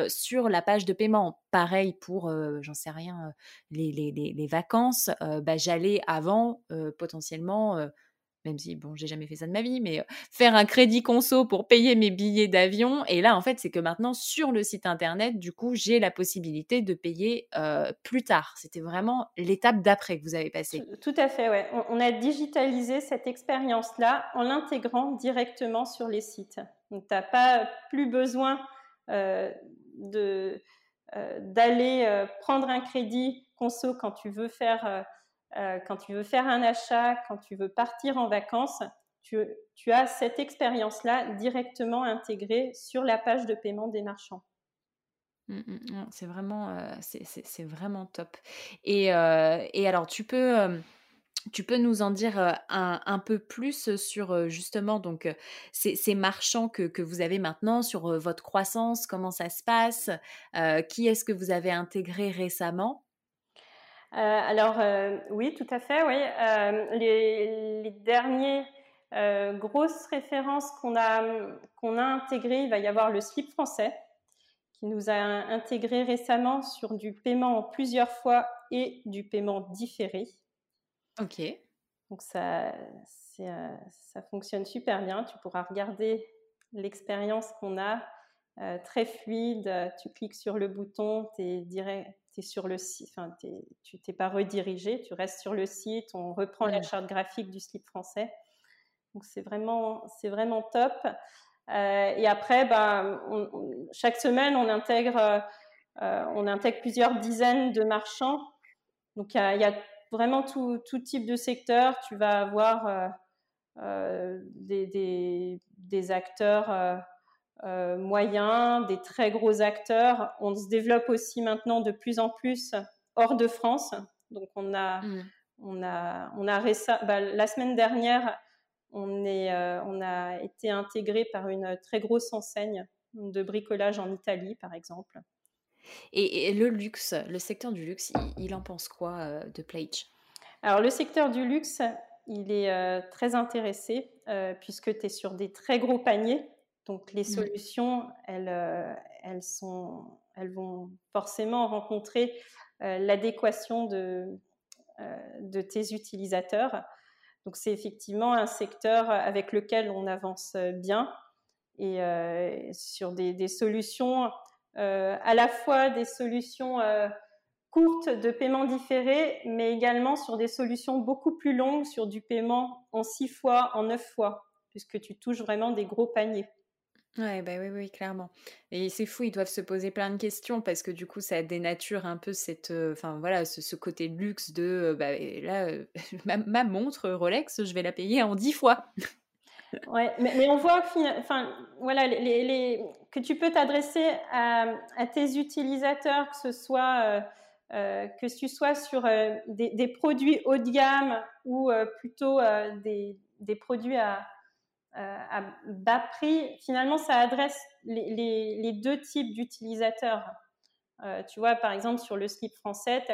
sur la page de paiement. Pareil pour j'en sais rien les, vacances bah j'allais avant potentiellement même si bon, j'ai jamais fait ça de ma vie, mais faire un crédit conso pour payer mes billets d'avion. Et là, en fait, c'est que maintenant sur le site internet, du coup, j'ai la possibilité de payer plus tard. C'était vraiment l'étape d'après que vous avez passé. Tout à fait, ouais. On, a digitalisé cette expérience-là en l'intégrant directement sur les sites. Donc, tu n'as pas plus besoin de d'aller prendre un crédit conso quand tu veux faire euh, quand tu veux faire un achat, quand tu veux partir en vacances, tu, as cette expérience-là directement intégrée sur la page de paiement des marchands. Mmh, mmh, mmh. c'est vraiment, euh, c'est vraiment top. Et, euh, alors, tu peux, tu peux nous en dire un, peu plus sur justement donc ces, marchands que, vous avez maintenant, sur votre croissance, comment ça se passe, qui est-ce que vous avez intégré récemment? Alors euh, oui, tout à fait. Oui, euh, les, les, dernières grosses références qu'on a qu'on a intégrées, il va y avoir le slip français qui nous a intégré récemment sur du paiement en plusieurs fois et du paiement différé. Ok. Donc ça, ça fonctionne super bien. Tu pourras regarder l'expérience qu'on a très fluide. Tu cliques sur le bouton, tu es sur le site, enfin, tu t'es pas redirigé, tu restes sur le site, on reprend la charte graphique du slip français. Donc c'est vraiment, c'est vraiment top. Euh, et après, ben, chaque semaine, on intègre, euh, on intègre plusieurs dizaines de marchands. Donc il y, a vraiment tout, tout, type de secteur. Tu vas avoir euh, des, des, des, acteurs euh, moyens, des très gros acteurs. On se développe aussi maintenant de plus en plus hors de France. Donc on a, mm. on a, on a bah, la semaine dernière, on, est, euh, on a été intégré par une très grosse enseigne de bricolage en Italie, par exemple. Et, le luxe, le secteur du luxe, il, en pense quoi euh, de Plage Alors le secteur du luxe, il est très intéressé puisque tu es sur des très gros paniers. Donc les mmh. solutions, elles, euh, elles, sont, elles vont forcément rencontrer euh, l'adéquation de, euh, de tes utilisateurs. Donc c'est effectivement un secteur avec lequel on avance bien et sur des, des solutions, à la fois des solutions courtes de paiement différé, mais également sur des solutions beaucoup plus longues, sur du paiement en six fois, en neuf fois, puisque tu touches vraiment des gros paniers. Ouais, bah oui, oui, clairement. Et c'est fou, ils doivent se poser plein de questions parce que du coup, ça dénature un peu cette, enfin voilà, ce, côté luxe de, bah là, ma, montre Rolex, je vais la payer en dix fois. ouais, mais, on voit, enfin voilà, que tu peux t'adresser à, tes utilisateurs, que ce soit que tu sois sur des, produits haut de gamme ou plutôt des, des produits à euh, à bas prix, finalement, ça adresse les, deux types d'utilisateurs. Euh, tu vois, par exemple, sur le slip français, tu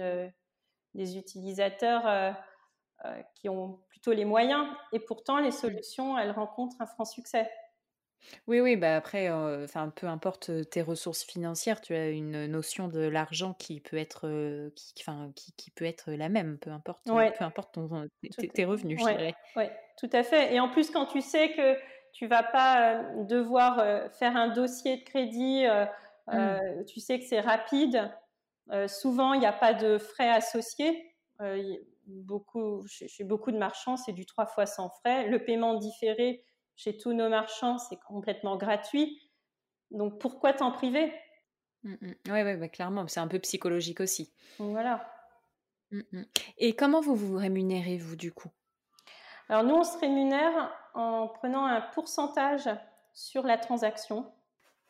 as des utilisateurs euh, qui ont plutôt les moyens, et pourtant, les solutions, elles rencontrent un franc succès. Oui, oui, bah après, enfin, peu importe tes ressources financières, tu as une notion de l'argent qui peut être, qui, qui, qui, peut être la même, peu importe, peu importe ton, tes, revenus, je dirais. Oui, tout à fait. Et en plus, quand tu sais que tu vas pas devoir faire un dossier de crédit, mmh. tu sais que c'est rapide. souvent, il n'y a pas de frais associés. beaucoup, chez beaucoup de marchands, c'est du trois fois sans frais. Le paiement différé chez tous nos marchands, c'est complètement gratuit. Donc pourquoi t'en priver? Oui, mmh, mmh. ouais, bah, clairement, c'est un peu psychologique aussi. voilà. Mmh, Et comment vous vous rémunérez, vous, du coup? Alors nous, on se rémunère en prenant un pourcentage sur la transaction.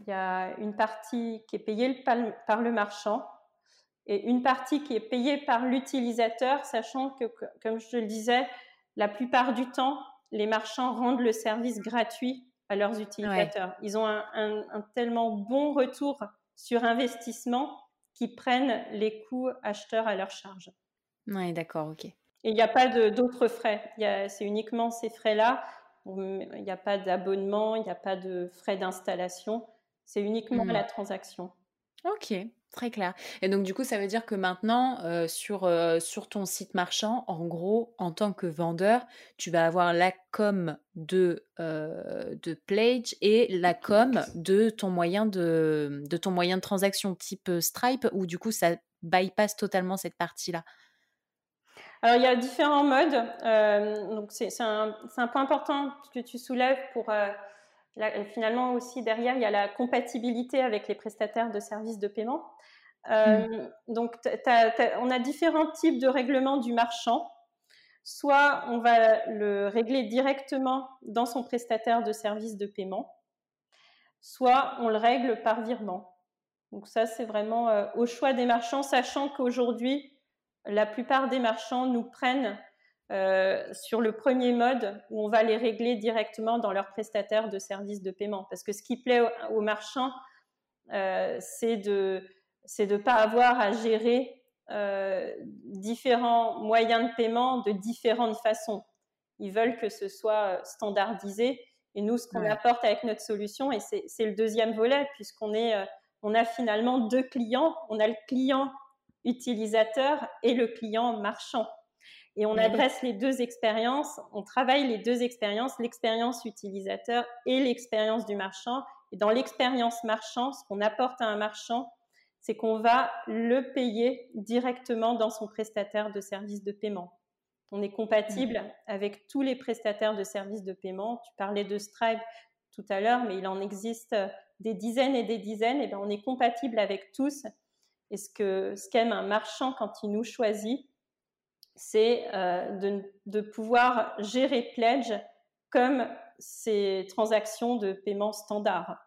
Il y a une partie qui est payée par le marchand et une partie qui est payée par l'utilisateur, sachant que, comme je te le disais, la plupart du temps, les marchands rendent le service gratuit à leurs utilisateurs. Ils ont un, tellement bon retour sur investissement qu'ils prennent les coûts acheteurs à leur charge. Oui, d'accord, ok. Et il n'y a pas d'autres frais. C'est uniquement ces frais-là. Il n'y a pas d'abonnement, il n'y a pas de frais d'installation. C'est uniquement mmh. la transaction. Ok, Très clair. Et donc, du coup, ça veut dire que maintenant, euh, sur, euh, sur ton site marchand, en gros, en tant que vendeur, tu vas avoir la com de, euh, de Plage et la com de ton moyen de, de ton moyen de transaction type Stripe, ou du coup, ça bypass totalement cette partie-là? Alors, il y a différents modes. donc, c'est un, un, point important que tu soulèves pour finalement aussi derrière, il y a la compatibilité avec les prestataires de services de paiement. Euh, mm. Donc, on a différents types de règlements du marchand. Soit on va le régler directement dans son prestataire de services de paiement, soit on le règle par virement. Donc ça, c'est vraiment euh, au choix des marchands, sachant qu'aujourd'hui, la plupart des marchands nous prennent euh, sur le premier mode où on va les régler directement dans leur prestataire de services de paiement. Parce que ce qui plaît aux, marchands, euh, c'est de c'est de pas avoir à gérer euh, différents moyens de paiement de différentes façons. Ils veulent que ce soit standardisé. Et nous, ce qu'on apporte avec notre solution, et c'est le deuxième volet, puisqu'on est, on a finalement deux clients. On a le client utilisateur et le client marchand. Et on adresse les deux expériences, on travaille les deux expériences, l'expérience utilisateur et l'expérience du marchand, Et dans l'expérience marchand, ce qu'on apporte à un marchand, c'est qu'on va le payer directement dans son prestataire de services de paiement. On est compatible avec tous les prestataires de services de paiement. Tu parlais de Stripe tout à l'heure, mais il en existe des dizaines et des dizaines. Et bien, on est compatible avec tous. Et ce que ce qu'aime un marchand quand il nous choisit, c'est euh, de, pouvoir gérer Pledge comme ces transactions de paiement standard.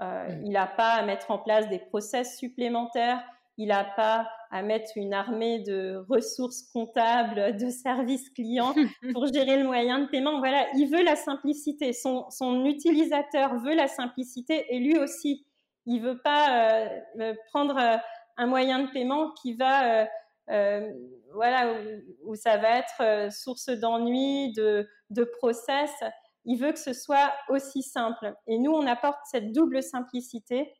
Euh, il n'a pas à mettre en place des process supplémentaires, il n'a pas à mettre une armée de ressources comptables, de services clients pour gérer le moyen de paiement. Voilà, il veut la simplicité. Son, son utilisateur veut la simplicité et lui aussi. Il veut pas euh, prendre un moyen de paiement qui va voilà, où, ça va être euh, source d'ennui, de, de process. Il veut que ce soit aussi simple. Et nous, on apporte cette double simplicité,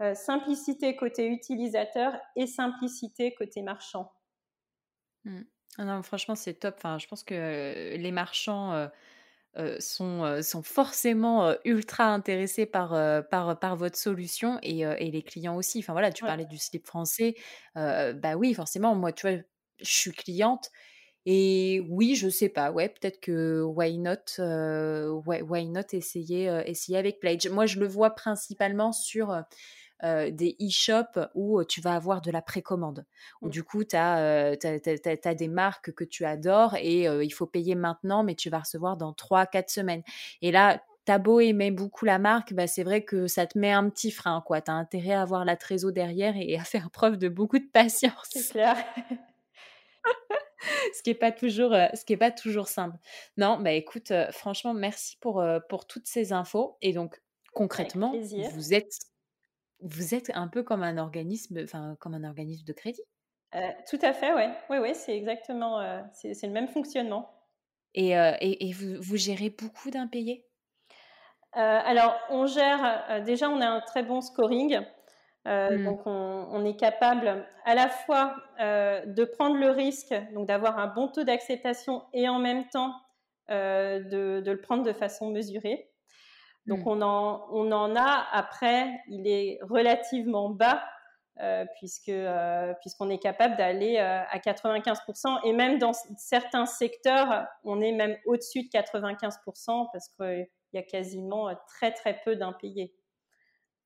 euh, simplicité côté utilisateur et simplicité côté marchand. Mmh. Ah non, franchement, c'est top. Enfin, je pense que les marchands sont, sont forcément ultra intéressés par, par, par votre solution et, et, les clients aussi. Enfin voilà, tu parlais du slip français. bah oui, forcément, moi, tu vois, je suis cliente. Et oui, je sais pas, ouais, peut-être que why not, why, not essayer, essayer avec Pledge. Moi, je le vois principalement sur euh, des e-shops où tu vas avoir de la précommande. Où mmh. du coup, tu as, des marques que tu adores et il faut payer maintenant, mais tu vas recevoir dans 3-4 semaines. Et là, t'as beau aimer beaucoup la marque, bah, c'est vrai que ça te met un petit frein. Tu as intérêt à avoir la trésor derrière et à faire preuve de beaucoup de patience. C'est clair. ce qui n'est pas toujours ce qui est pas toujours simple. Non, bah écoute, franchement, merci pour pour toutes ces infos. Et donc concrètement, vous êtes vous êtes un peu comme un organisme, enfin comme un organisme de crédit? Euh, tout à fait, ouais. oui, oui, c'est exactement, euh, c'est le même fonctionnement. Et, euh, et, et vous, vous, gérez beaucoup d'impayés? Alors, on gère, déjà, on a un très bon scoring. Mmh. Donc, on, on, est capable à la fois de prendre le risque, donc d'avoir un bon taux d'acceptation et en même temps de, de, le prendre de façon mesurée. Donc, mmh. on, en, on en a. Après, il est relativement bas. Euh, puisque euh, puisqu'on est capable d'aller euh, à 95% et même dans certains secteurs, on est même au-dessus de 95% parce qu'il y a quasiment très très peu d'impayés.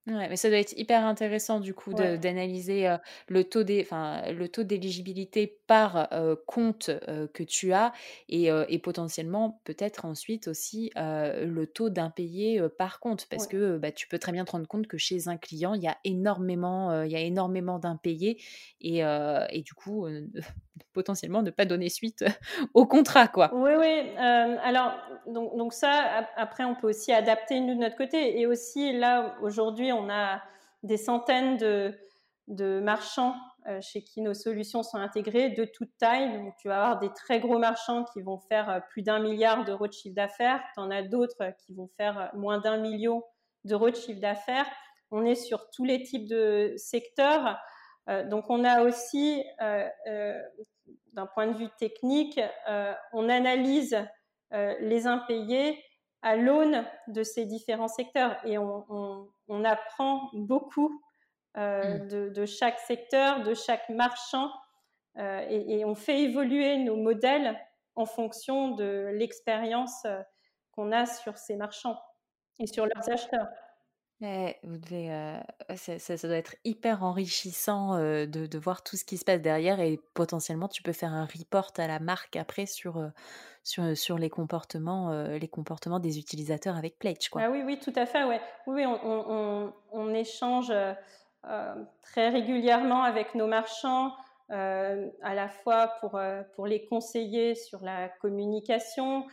Ouais, mais ça doit être hyper intéressant du coup d'analyser le taux le taux d'éligibilité par compte que tu as et, et potentiellement peut-être ensuite aussi le taux d'impayé par compte. Parce que bah, tu peux très bien te rendre compte que chez un client il y a énormément il y a énormément d'impayés et, et du coup potentiellement ne pas donner suite au contrat quoi. Oui oui alors donc, donc ça après on peut aussi adapter nous de notre côté et aussi là aujourd'hui on a des centaines de, marchands euh, chez qui nos solutions sont intégrées de toute taille. Donc, tu vas avoir des très gros marchands qui vont faire euh, plus d'un milliard d'euros de chiffre d'affaires. Tu en as d'autres qui vont faire euh, moins d'un million d'euros de chiffre d'affaires. On est sur tous les types de secteurs. donc, on a aussi, d'un point de vue technique, on analyse les impayés à l'aune de ces différents secteurs et on, apprend beaucoup euh, mmh. de, chaque secteur, de chaque marchand euh, et, on fait évoluer nos modèles en fonction de l'expérience euh, qu'on a sur ces marchands et sur leurs acheteurs. Vous devez, ça, doit être hyper enrichissant de, de, voir tout ce qui se passe derrière et potentiellement tu peux faire un report à la marque après sur, sur, sur les, comportements, les comportements des utilisateurs avec Pledge. Quoi. Ah oui, oui, tout à fait. Ouais. Oui, on, on, on, échange très régulièrement avec nos marchands. à la fois pour, pour les conseiller sur la communication,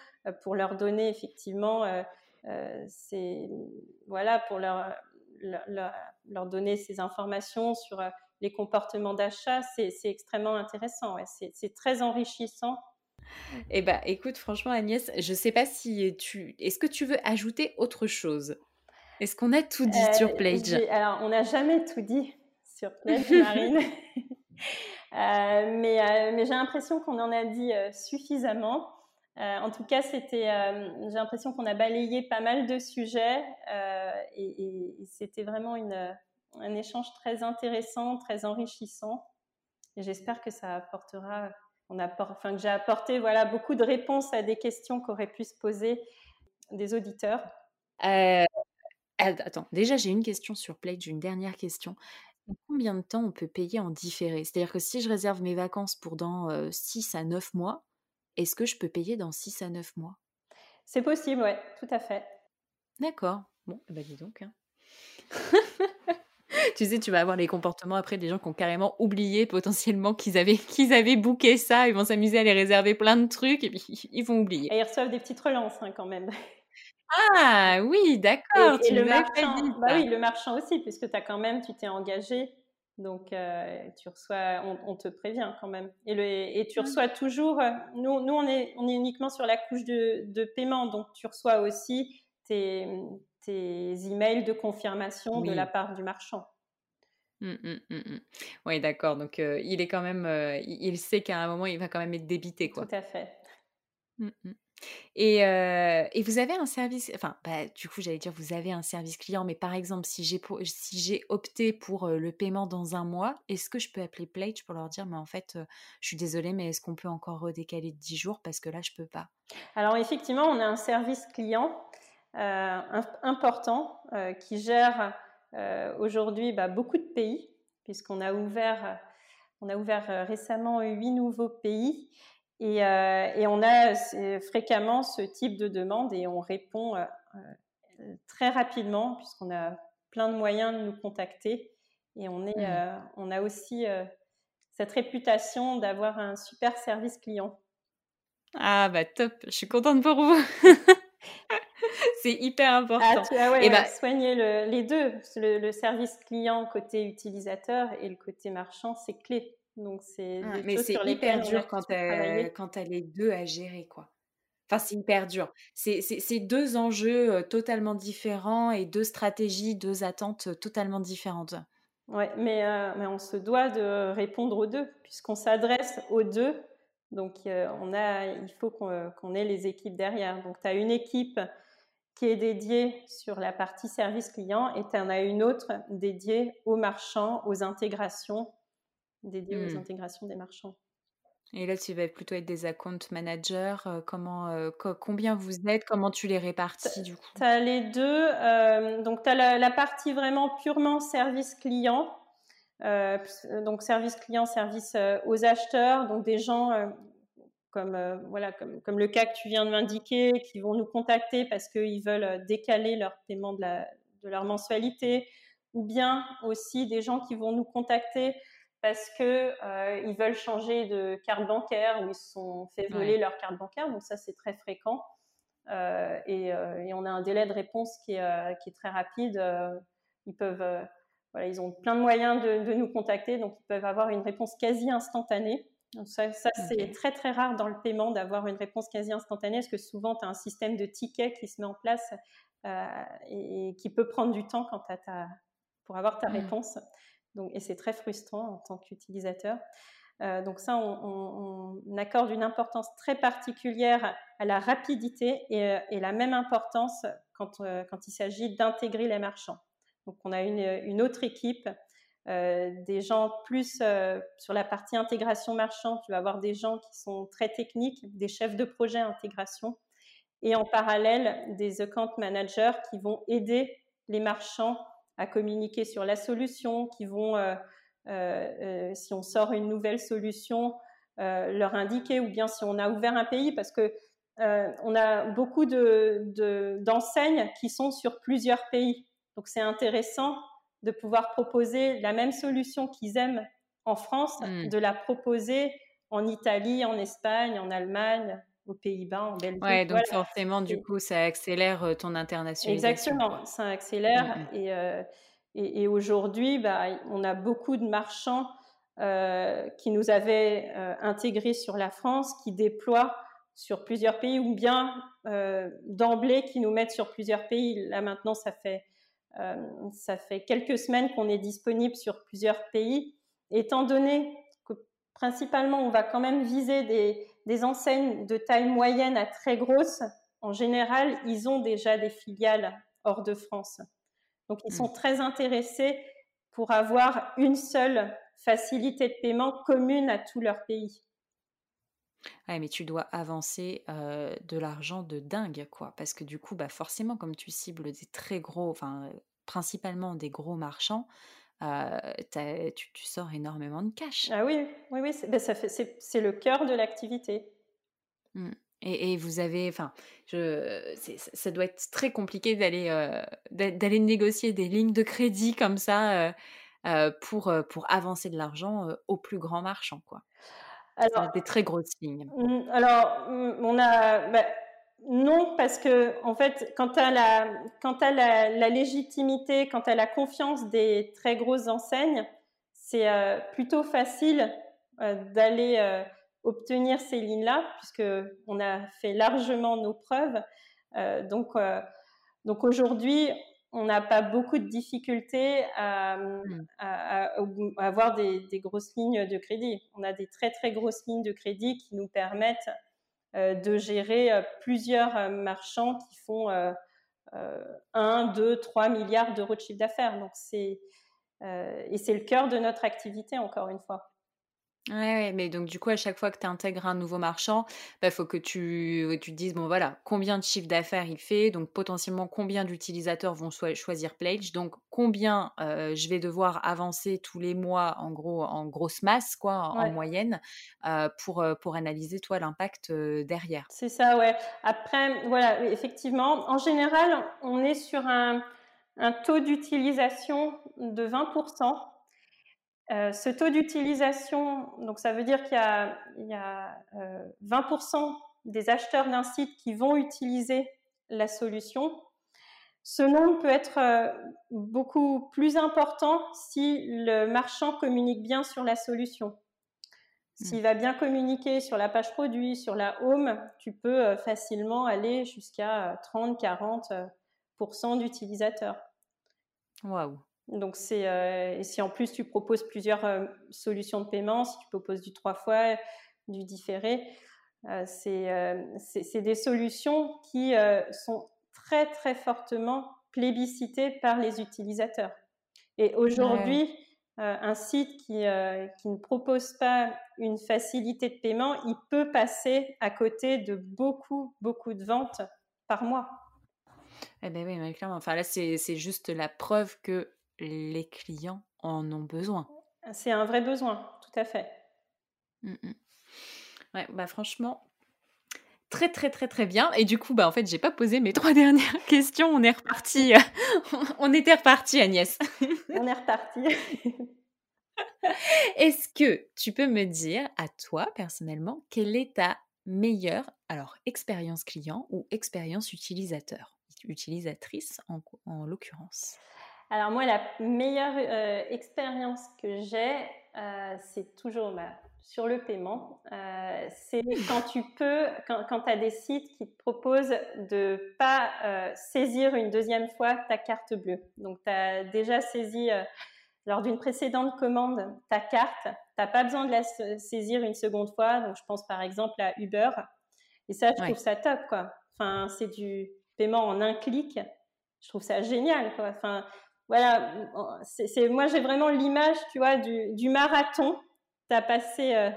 pour leur donner effectivement euh, c'est voilà pour leur, leur, leur, donner ces informations sur euh, les comportements d'achat, c'est extrêmement intéressant. Ouais. C'est très enrichissant. Eh ben, écoute, franchement, Agnès, je sais pas si tu. Est-ce que tu veux ajouter autre chose? Est-ce qu'on a tout dit sur euh, Pledge Alors, on n'a jamais tout dit sur Pledge, Marine. mais, mais j'ai l'impression qu'on en a dit suffisamment. En tout cas, c'était, j'ai l'impression qu'on a balayé pas mal de sujets et, c'était vraiment une, un échange très intéressant, très enrichissant. J'espère que ça apportera, enfin, que j'ai apporté voilà, beaucoup de réponses à des questions qu'auraient pu se poser des auditeurs. attends, déjà, j'ai une question sur Plate, j'ai une dernière question. Combien de temps on peut payer en différé? C'est-à-dire que si je réserve mes vacances pour dans 6 à 9 mois, est-ce que je peux payer dans 6 à 9 mois? C'est possible, ouais, tout à fait. D'accord. Bon, bah dis donc. Hein. tu sais, tu vas avoir les comportements après des gens qui ont carrément oublié potentiellement qu'ils avaient, qu'ils avaient booké ça. Ils vont s'amuser à les réserver plein de trucs et puis ils vont oublier. Et ils reçoivent des petites relances hein, quand même. Ah oui, d'accord. Et, le marchand, bah oui, le marchand aussi, puisque as quand même, tu t'es engagé. Donc, euh, tu reçois, on, te prévient quand même. Et, le, et tu mmh. reçois toujours, euh, nous, nous on, est, on est uniquement sur la couche de, de paiement, donc tu reçois aussi tes, tes emails de confirmation de la part du marchand. Mmh, mmh, oui, d'accord. Donc, euh, il est quand même, il sait qu'à un moment, il va quand même être débité, quoi. Tout à fait. Et, vous avez un service, enfin, bah, du coup, j'allais dire, vous avez un service client, mais par exemple, si j'ai, opté pour le paiement dans un mois, est-ce que je peux appeler Plate pour leur dire, mais en fait, je suis désolée, mais est-ce qu'on peut encore redécaler de 10 jours parce que là, je peux pas? Alors, effectivement, on a un service client important qui gère aujourd'hui bah, beaucoup de pays, puisqu'on a ouvert, on a ouvert récemment huit nouveaux pays. Euh, et, on a fréquemment ce type de demande et on répond euh, euh, très rapidement puisqu'on a plein de moyens de nous contacter. Et on, est, mmh. on a aussi cette réputation d'avoir un super service client. Ah bah top, je suis contente pour vous. c'est hyper important. Ah, et bah, soigner les deux, le, service client côté utilisateur et le côté marchand, c'est clé. Donc, c'est mais c'est hyper dur quand tu as les deux à gérer, quoi. Enfin, c'est hyper dur. C'est deux enjeux totalement différents et deux stratégies, deux attentes totalement différentes. Ouais, mais, mais on se doit de répondre aux deux, puisqu'on s'adresse aux deux. Donc, on a, il faut qu'on ait les équipes derrière. Donc, tu as une équipe qui est dédiée sur la partie service client et tu en as une autre dédiée aux marchands, aux intégrations dédié aux mmh. intégrations des marchands. Et là, tu vas plutôt être des account managers. Euh, comment, euh, combien vous êtes Comment tu les répartis du coup? Tu as les deux. Euh, donc, tu as la, partie vraiment purement service client. donc, service client, service aux acheteurs. Donc, des gens comme, voilà, comme, comme, le cas que tu viens de m'indiquer, qui vont nous contacter parce qu'ils veulent décaler leur paiement de, la, de leur mensualité. Ou bien aussi des gens qui vont nous contacter parce que euh, ils veulent changer de carte bancaire ou ils se sont fait voler leur carte bancaire. Donc ça, c'est très fréquent. Euh, euh, et, on a un délai de réponse qui est, qui est très rapide. ils peuvent, voilà, ils ont plein de moyens de, nous contacter, donc ils peuvent avoir une réponse quasi instantanée. Donc ça, ça c'est très très rare dans le paiement d'avoir une réponse quasi instantanée, parce que souvent tu as un système de tickets qui se met en place et, qui peut prendre du temps quand as pour avoir ta mmh. réponse. Et c'est très frustrant en tant qu'utilisateur. Euh, donc ça, on, accorde une importance très particulière à la rapidité et, euh, la même importance quand, euh, quand il s'agit d'intégrer les marchands. Donc on a une, une autre équipe, des gens plus sur la partie intégration marchand. Tu vas avoir des gens qui sont très techniques, des chefs de projet intégration, et en parallèle des account managers qui vont aider les marchands à communiquer sur la solution, qui vont, euh, euh, euh, si on sort une nouvelle solution, leur indiquer, ou bien si on a ouvert un pays, parce que on a beaucoup d'enseignes de, qui sont sur plusieurs pays. Donc c'est intéressant de pouvoir proposer la même solution qu'ils aiment en France, mmh. de la proposer en Italie, en Espagne, en Allemagne, aux Pays-Bas, en Belgique. Ouais, donc forcément, du coup, ça accélère ton internationalisation. Exactement, ça accélère. Mmh, mmh. Et, et, aujourd'hui, bah, on a beaucoup de marchands qui nous avaient intégrés sur la France, qui déploient sur plusieurs pays, ou bien d'emblée qui nous mettent sur plusieurs pays. Là maintenant, ça fait, ça fait quelques semaines qu'on est disponible sur plusieurs pays. Étant donné principalement, on va quand même viser des, des enseignes de taille moyenne à très grosse. En général, ils ont déjà des filiales hors de France. Donc, ils sont mmh. très intéressés pour avoir une seule facilité de paiement commune à tout leur pays. Ouais, mais tu dois avancer de l'argent de dingue, quoi. Parce que du coup, bah forcément, comme tu cibles des très gros, enfin, principalement des gros marchands, tu, tu, sors énormément de cash. Ah oui, oui, oui, c'est, c'est, le cœur de l'activité. Mmh. Et, et, vous avez, enfin, ça doit être très compliqué d'aller, d'aller négocier des lignes de crédit comme ça pour, pour avancer de l'argent au plus grand marchand, quoi. Alors, des très grosses lignes. Mmh, alors, mmh, on a. Bah, non, parce que, en fait, quand tu as, la, quand la, la, légitimité, quand tu as la confiance des très grosses enseignes, c'est euh, plutôt facile euh, d'aller euh, obtenir ces lignes-là, puisqu'on a fait largement nos preuves. donc, donc aujourd'hui, on n'a pas beaucoup de difficultés à, mmh. avoir des, grosses lignes de crédit. On a des très très grosses lignes de crédit qui nous permettent de gérer euh, plusieurs euh, marchands qui font 1, 2, 3 milliards d'euros de chiffre d'affaires. Donc c'est et c'est le cœur de notre activité encore une fois. Ouais, mais donc du coup, à chaque fois que tu intègres un nouveau marchand, il bah, faut que tu, tu te dises, bon voilà, combien de chiffre d'affaires il fait, donc potentiellement combien d'utilisateurs vont choisir Pledge, donc combien je vais devoir avancer tous les mois, en gros, en grosse masse, quoi, en, moyenne, pour, pour analyser, toi, l'impact derrière. C'est ça, ouais. Après, voilà, effectivement, en général, on est sur un, un taux d'utilisation de 20%. Euh, ce taux d'utilisation, donc ça veut dire qu'il y a, 20% euh, des acheteurs d'un site qui vont utiliser la solution. Ce nombre peut être euh, beaucoup plus important si le marchand communique bien sur la solution. S'il hmm. va bien communiquer sur la page produit, sur la home, tu peux facilement aller jusqu'à 30-40% d'utilisateurs. Waouh! Donc, c'est, euh, et si en plus tu proposes plusieurs euh, solutions de paiement, si tu proposes du trois fois, du différé, euh, c'est, des solutions qui sont très, très fortement plébiscitées par les utilisateurs. Et aujourd'hui, un site qui, qui ne propose pas une facilité de paiement, il peut passer à côté de beaucoup, beaucoup de ventes par mois. Eh ben oui, mais clairement. Enfin là, c'est juste la preuve que les clients en ont besoin. C'est un vrai besoin, tout à fait. Mmh ouais, bah franchement, très très très très bien. Et du coup, bah en fait, j'ai pas posé mes trois dernières questions. On est reparti. on était reparti, Agnès. on est reparti. Est-ce que tu peux me dire à toi personnellement quelle est ta meilleure alors expérience client ou expérience utilisateur, utilisatrice en l'occurrence? Alors moi, la meilleure euh, expérience que j'ai, euh, c'est toujours bah, sur le paiement. Euh, c'est quand tu peux, quand, quand tu as des sites qui te proposent de pas saisir une deuxième fois ta carte bleue. Donc tu as déjà saisi lors d'une précédente commande ta carte, tu n'as pas besoin de la saisir une seconde fois. Donc je pense par exemple à Uber. Et ça, je trouve ça top, quoi. Enfin, c'est du paiement en un clic. Je trouve ça génial, quoi. Enfin, voilà, c'est, moi j'ai vraiment l'image, tu vois, du, marathon. Tu as passé euh,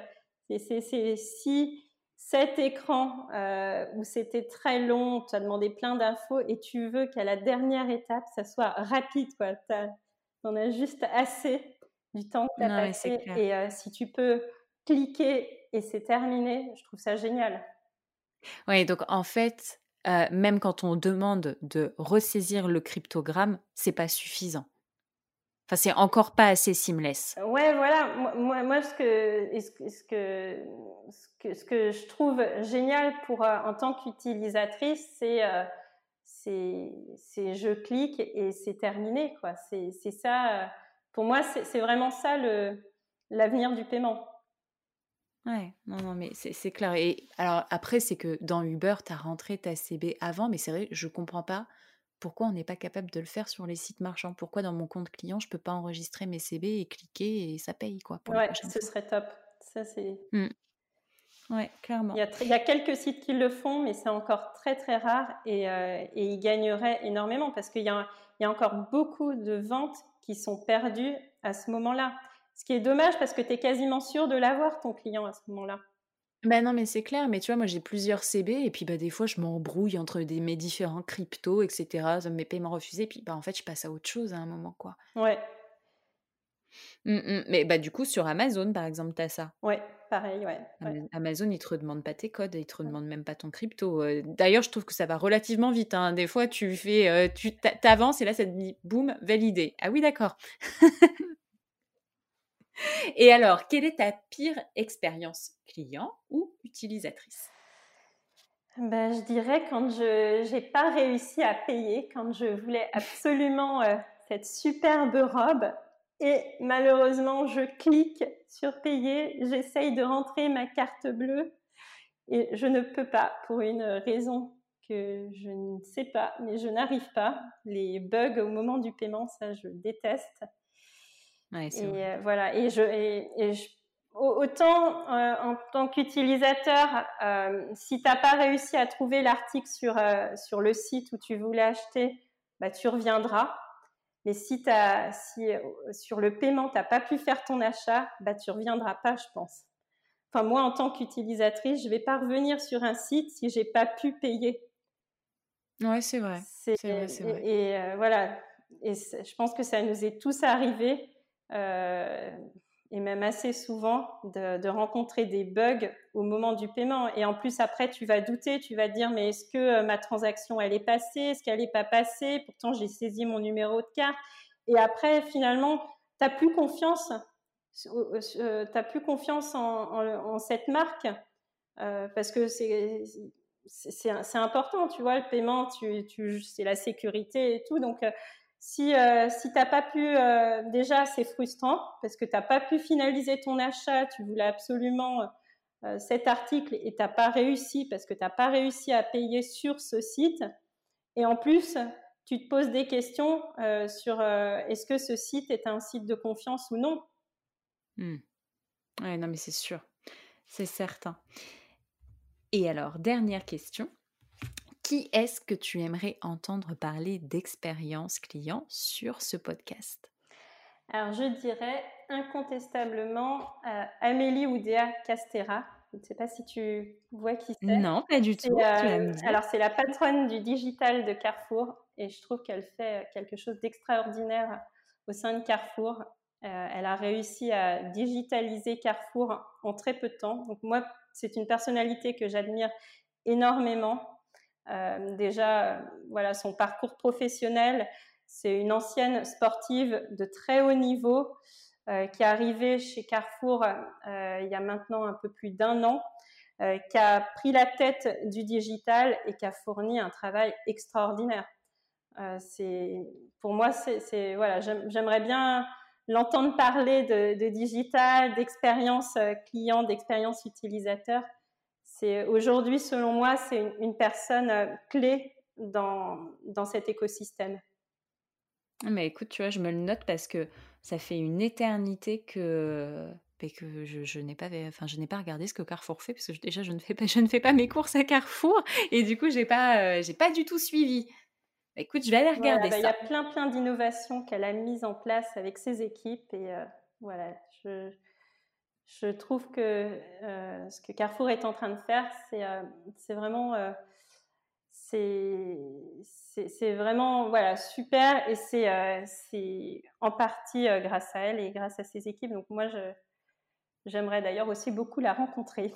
ces, six, sept écrans euh, où c'était très long, tu as demandé plein d'infos et tu veux qu'à la dernière étape, ça soit rapide, quoi. Tu en as juste assez du temps que tu as passé. Et euh, si tu peux cliquer et c'est terminé, je trouve ça génial. Oui, donc en fait, euh, même quand on demande de ressaisir le cryptogramme, c'est pas suffisant. Enfin, c'est encore pas assez seamless. Ouais, voilà. Moi, moi ce, que, ce, que, ce, que, je trouve génial pour, euh, en tant qu'utilisatrice, c'est euh, je clique et c'est terminé. C'est ça. pour moi, c'est vraiment ça l'avenir du paiement. Ouais, non, non, mais c'est clair. Et alors après, c'est que dans Uber, tu as rentré ta CB avant, mais c'est vrai, je comprends pas pourquoi on n'est pas capable de le faire sur les sites marchands. Pourquoi dans mon compte client, je peux pas enregistrer mes CB et cliquer et ça paye, quoi. ouais, ce serait top. Ça, c'est. Mmh. Ouais, clairement. Il y, a quelques sites qui le font, mais c'est encore très très rare et, euh, et ils gagneraient énormément parce qu'il y, y, a encore beaucoup de ventes qui sont perdues à ce moment-là. Ce qui est dommage parce que tu es quasiment sûr de l'avoir, ton client, à ce moment-là. Ben non, mais c'est clair. Mais tu vois, moi, j'ai plusieurs CB et puis bah, des fois, je m'embrouille entre des, mes différents cryptos, etc. Mes paiements refusés. Puis bah, en fait, je passe à autre chose à un moment, quoi. Ouais. Mmh, mmh. Mais bah, du coup, sur Amazon, par exemple, tu as ça. Ouais, pareil, ouais. Amazon, ils te redemandent pas tes codes, ils te redemandent même pas ton crypto. D'ailleurs, je trouve que ça va relativement vite. Hein. Des fois, tu fais, tu t'avances et là, ça te dit, boum, validé. Ah oui, d'accord. Et alors, quelle est ta pire expérience client ou utilisatrice? Ben, Je dirais quand je n'ai pas réussi à payer, quand je voulais absolument euh, cette superbe robe et malheureusement je clique sur payer, j'essaye de rentrer ma carte bleue et je ne peux pas pour une raison que je ne sais pas, mais je n'arrive pas. Les bugs au moment du paiement, ça je déteste et euh, voilà. Et je, et, autant euh, en tant qu'utilisateur, euh, si tu n'as pas réussi à trouver l'article sur, sur le site où tu voulais acheter, bah, tu reviendras. Mais si, as, si sur le paiement, tu n'as pas pu faire ton achat, bah, tu reviendras pas, je pense. Enfin, moi, en tant qu'utilisatrice, je ne vais pas revenir sur un site si j'ai pas pu payer. Ouais, c'est vrai. C'est vrai, vrai, Et, voilà. Et je pense que ça nous est tous arrivé euh, et même assez souvent de, rencontrer des bugs au moment du paiement. Et en plus, après, tu vas douter, tu vas dire, mais est-ce que euh, ma transaction, elle est passée? Est-ce qu'elle n'est pas passée? Pourtant, j'ai saisi mon numéro de carte. Et après, finalement, tu n'as plus confiance. Euh, plus confiance en, cette marque parce que c'est important, tu vois, le paiement, c'est la sécurité et tout. Donc, si, euh, tu n'as pas pu, euh, déjà c'est frustrant parce que tu n'as pas pu finaliser ton achat, tu voulais absolument euh, cet article et tu n'as pas réussi parce que tu n'as pas réussi à payer sur ce site. Et en plus, tu te poses des questions sur est-ce que ce site est un site de confiance ou non? Mmh. Oui, non, mais c'est sûr, c'est certain. Et alors, dernière question. Qui est-ce que tu aimerais entendre parler d'expérience client sur ce podcast? Alors, je dirais incontestablement euh, Amélie Oudéa Castera. Je ne sais pas si tu vois qui c'est. Non, pas du tout. Euh, alors, c'est la patronne du digital de Carrefour et je trouve qu'elle fait quelque chose d'extraordinaire au sein de Carrefour. Euh, elle a réussi à digitaliser Carrefour en très peu de temps. Donc, moi, c'est une personnalité que j'admire énormément euh, déjà, voilà, son parcours professionnel, c'est une ancienne sportive de très haut niveau euh, qui est arrivée chez Carrefour euh, il y a maintenant un peu plus d'un an, qui a pris la tête du digital et qui a fourni un travail extraordinaire. c'est pour moi, c'est voilà, j'aimerais bien l'entendre parler de digital, d'expérience client, d'expérience utilisateur c'est aujourd'hui, selon moi, c'est une, personne euh, clé dans, dans cet écosystème. Mais écoute, tu vois, je me le note parce que ça fait une éternité que que je, je n'ai pas enfin je n'ai pas regardé ce que Carrefour fait parce que déjà je ne fais pas je ne fais pas mes courses à Carrefour et du coup j'ai pas euh, j'ai pas du tout suivi. Bah, écoute, je vais aller regarder bah, ça. Il y a plein plein d'innovations qu'elle a mises en place avec ses équipes et euh, voilà, je, je trouve que euh, ce que Carrefour est en train de faire, c'est euh, vraiment, euh, c'est vraiment voilà, super et c'est en partie grâce à elle et grâce à ses équipes. Donc moi, j'aimerais d'ailleurs aussi beaucoup la rencontrer.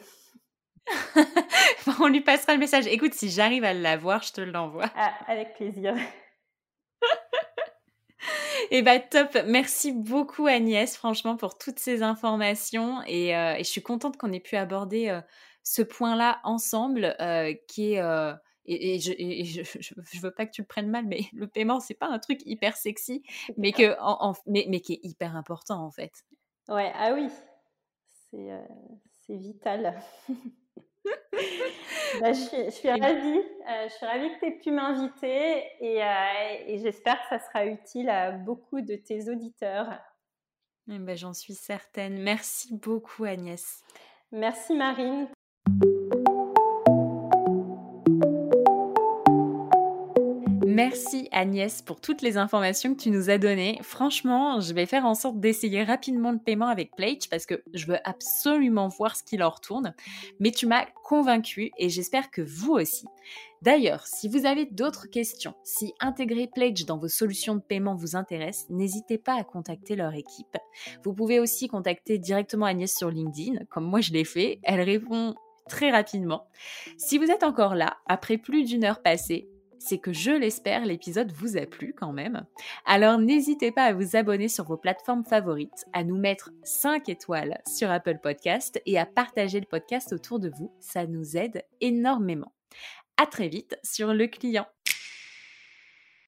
On lui passera le message. Écoute, si j'arrive à la voir, je te l'envoie. Ah, avec plaisir. Et eh bah top, merci beaucoup Agnès, franchement, pour toutes ces informations. Et, euh, je suis contente qu'on ait pu aborder euh, ce point-là ensemble, euh, qui est... et, je, je, veux pas que tu le prennes mal, mais le paiement, c'est pas un truc hyper sexy, mais, que, en, mais, mais, qui est hyper important en fait. Ouais, ah oui, c'est vital. Bah, je, suis, ravie. Euh, je suis ravie que tu aies pu m'inviter et, euh, et j'espère que ça sera utile à beaucoup de tes auditeurs. Eh ben, J'en suis certaine. Merci beaucoup Agnès. Merci Marine. Merci Agnès pour toutes les informations que tu nous as données. Franchement, je vais faire en sorte d'essayer rapidement le paiement avec Plage parce que je veux absolument voir ce qui leur retourne. Mais tu m'as convaincue et j'espère que vous aussi. D'ailleurs, si vous avez d'autres questions, si intégrer Pledge dans vos solutions de paiement vous intéresse, n'hésitez pas à contacter leur équipe. Vous pouvez aussi contacter directement Agnès sur LinkedIn, comme moi je l'ai fait. Elle répond très rapidement. Si vous êtes encore là, après plus d'une heure passée, c'est que je l'espère, l'épisode vous a plu quand même. Alors n'hésitez pas à vous abonner sur vos plateformes favorites, à nous mettre 5 étoiles sur Apple Podcast et à partager le podcast autour de vous, ça nous aide énormément. À très vite sur le client.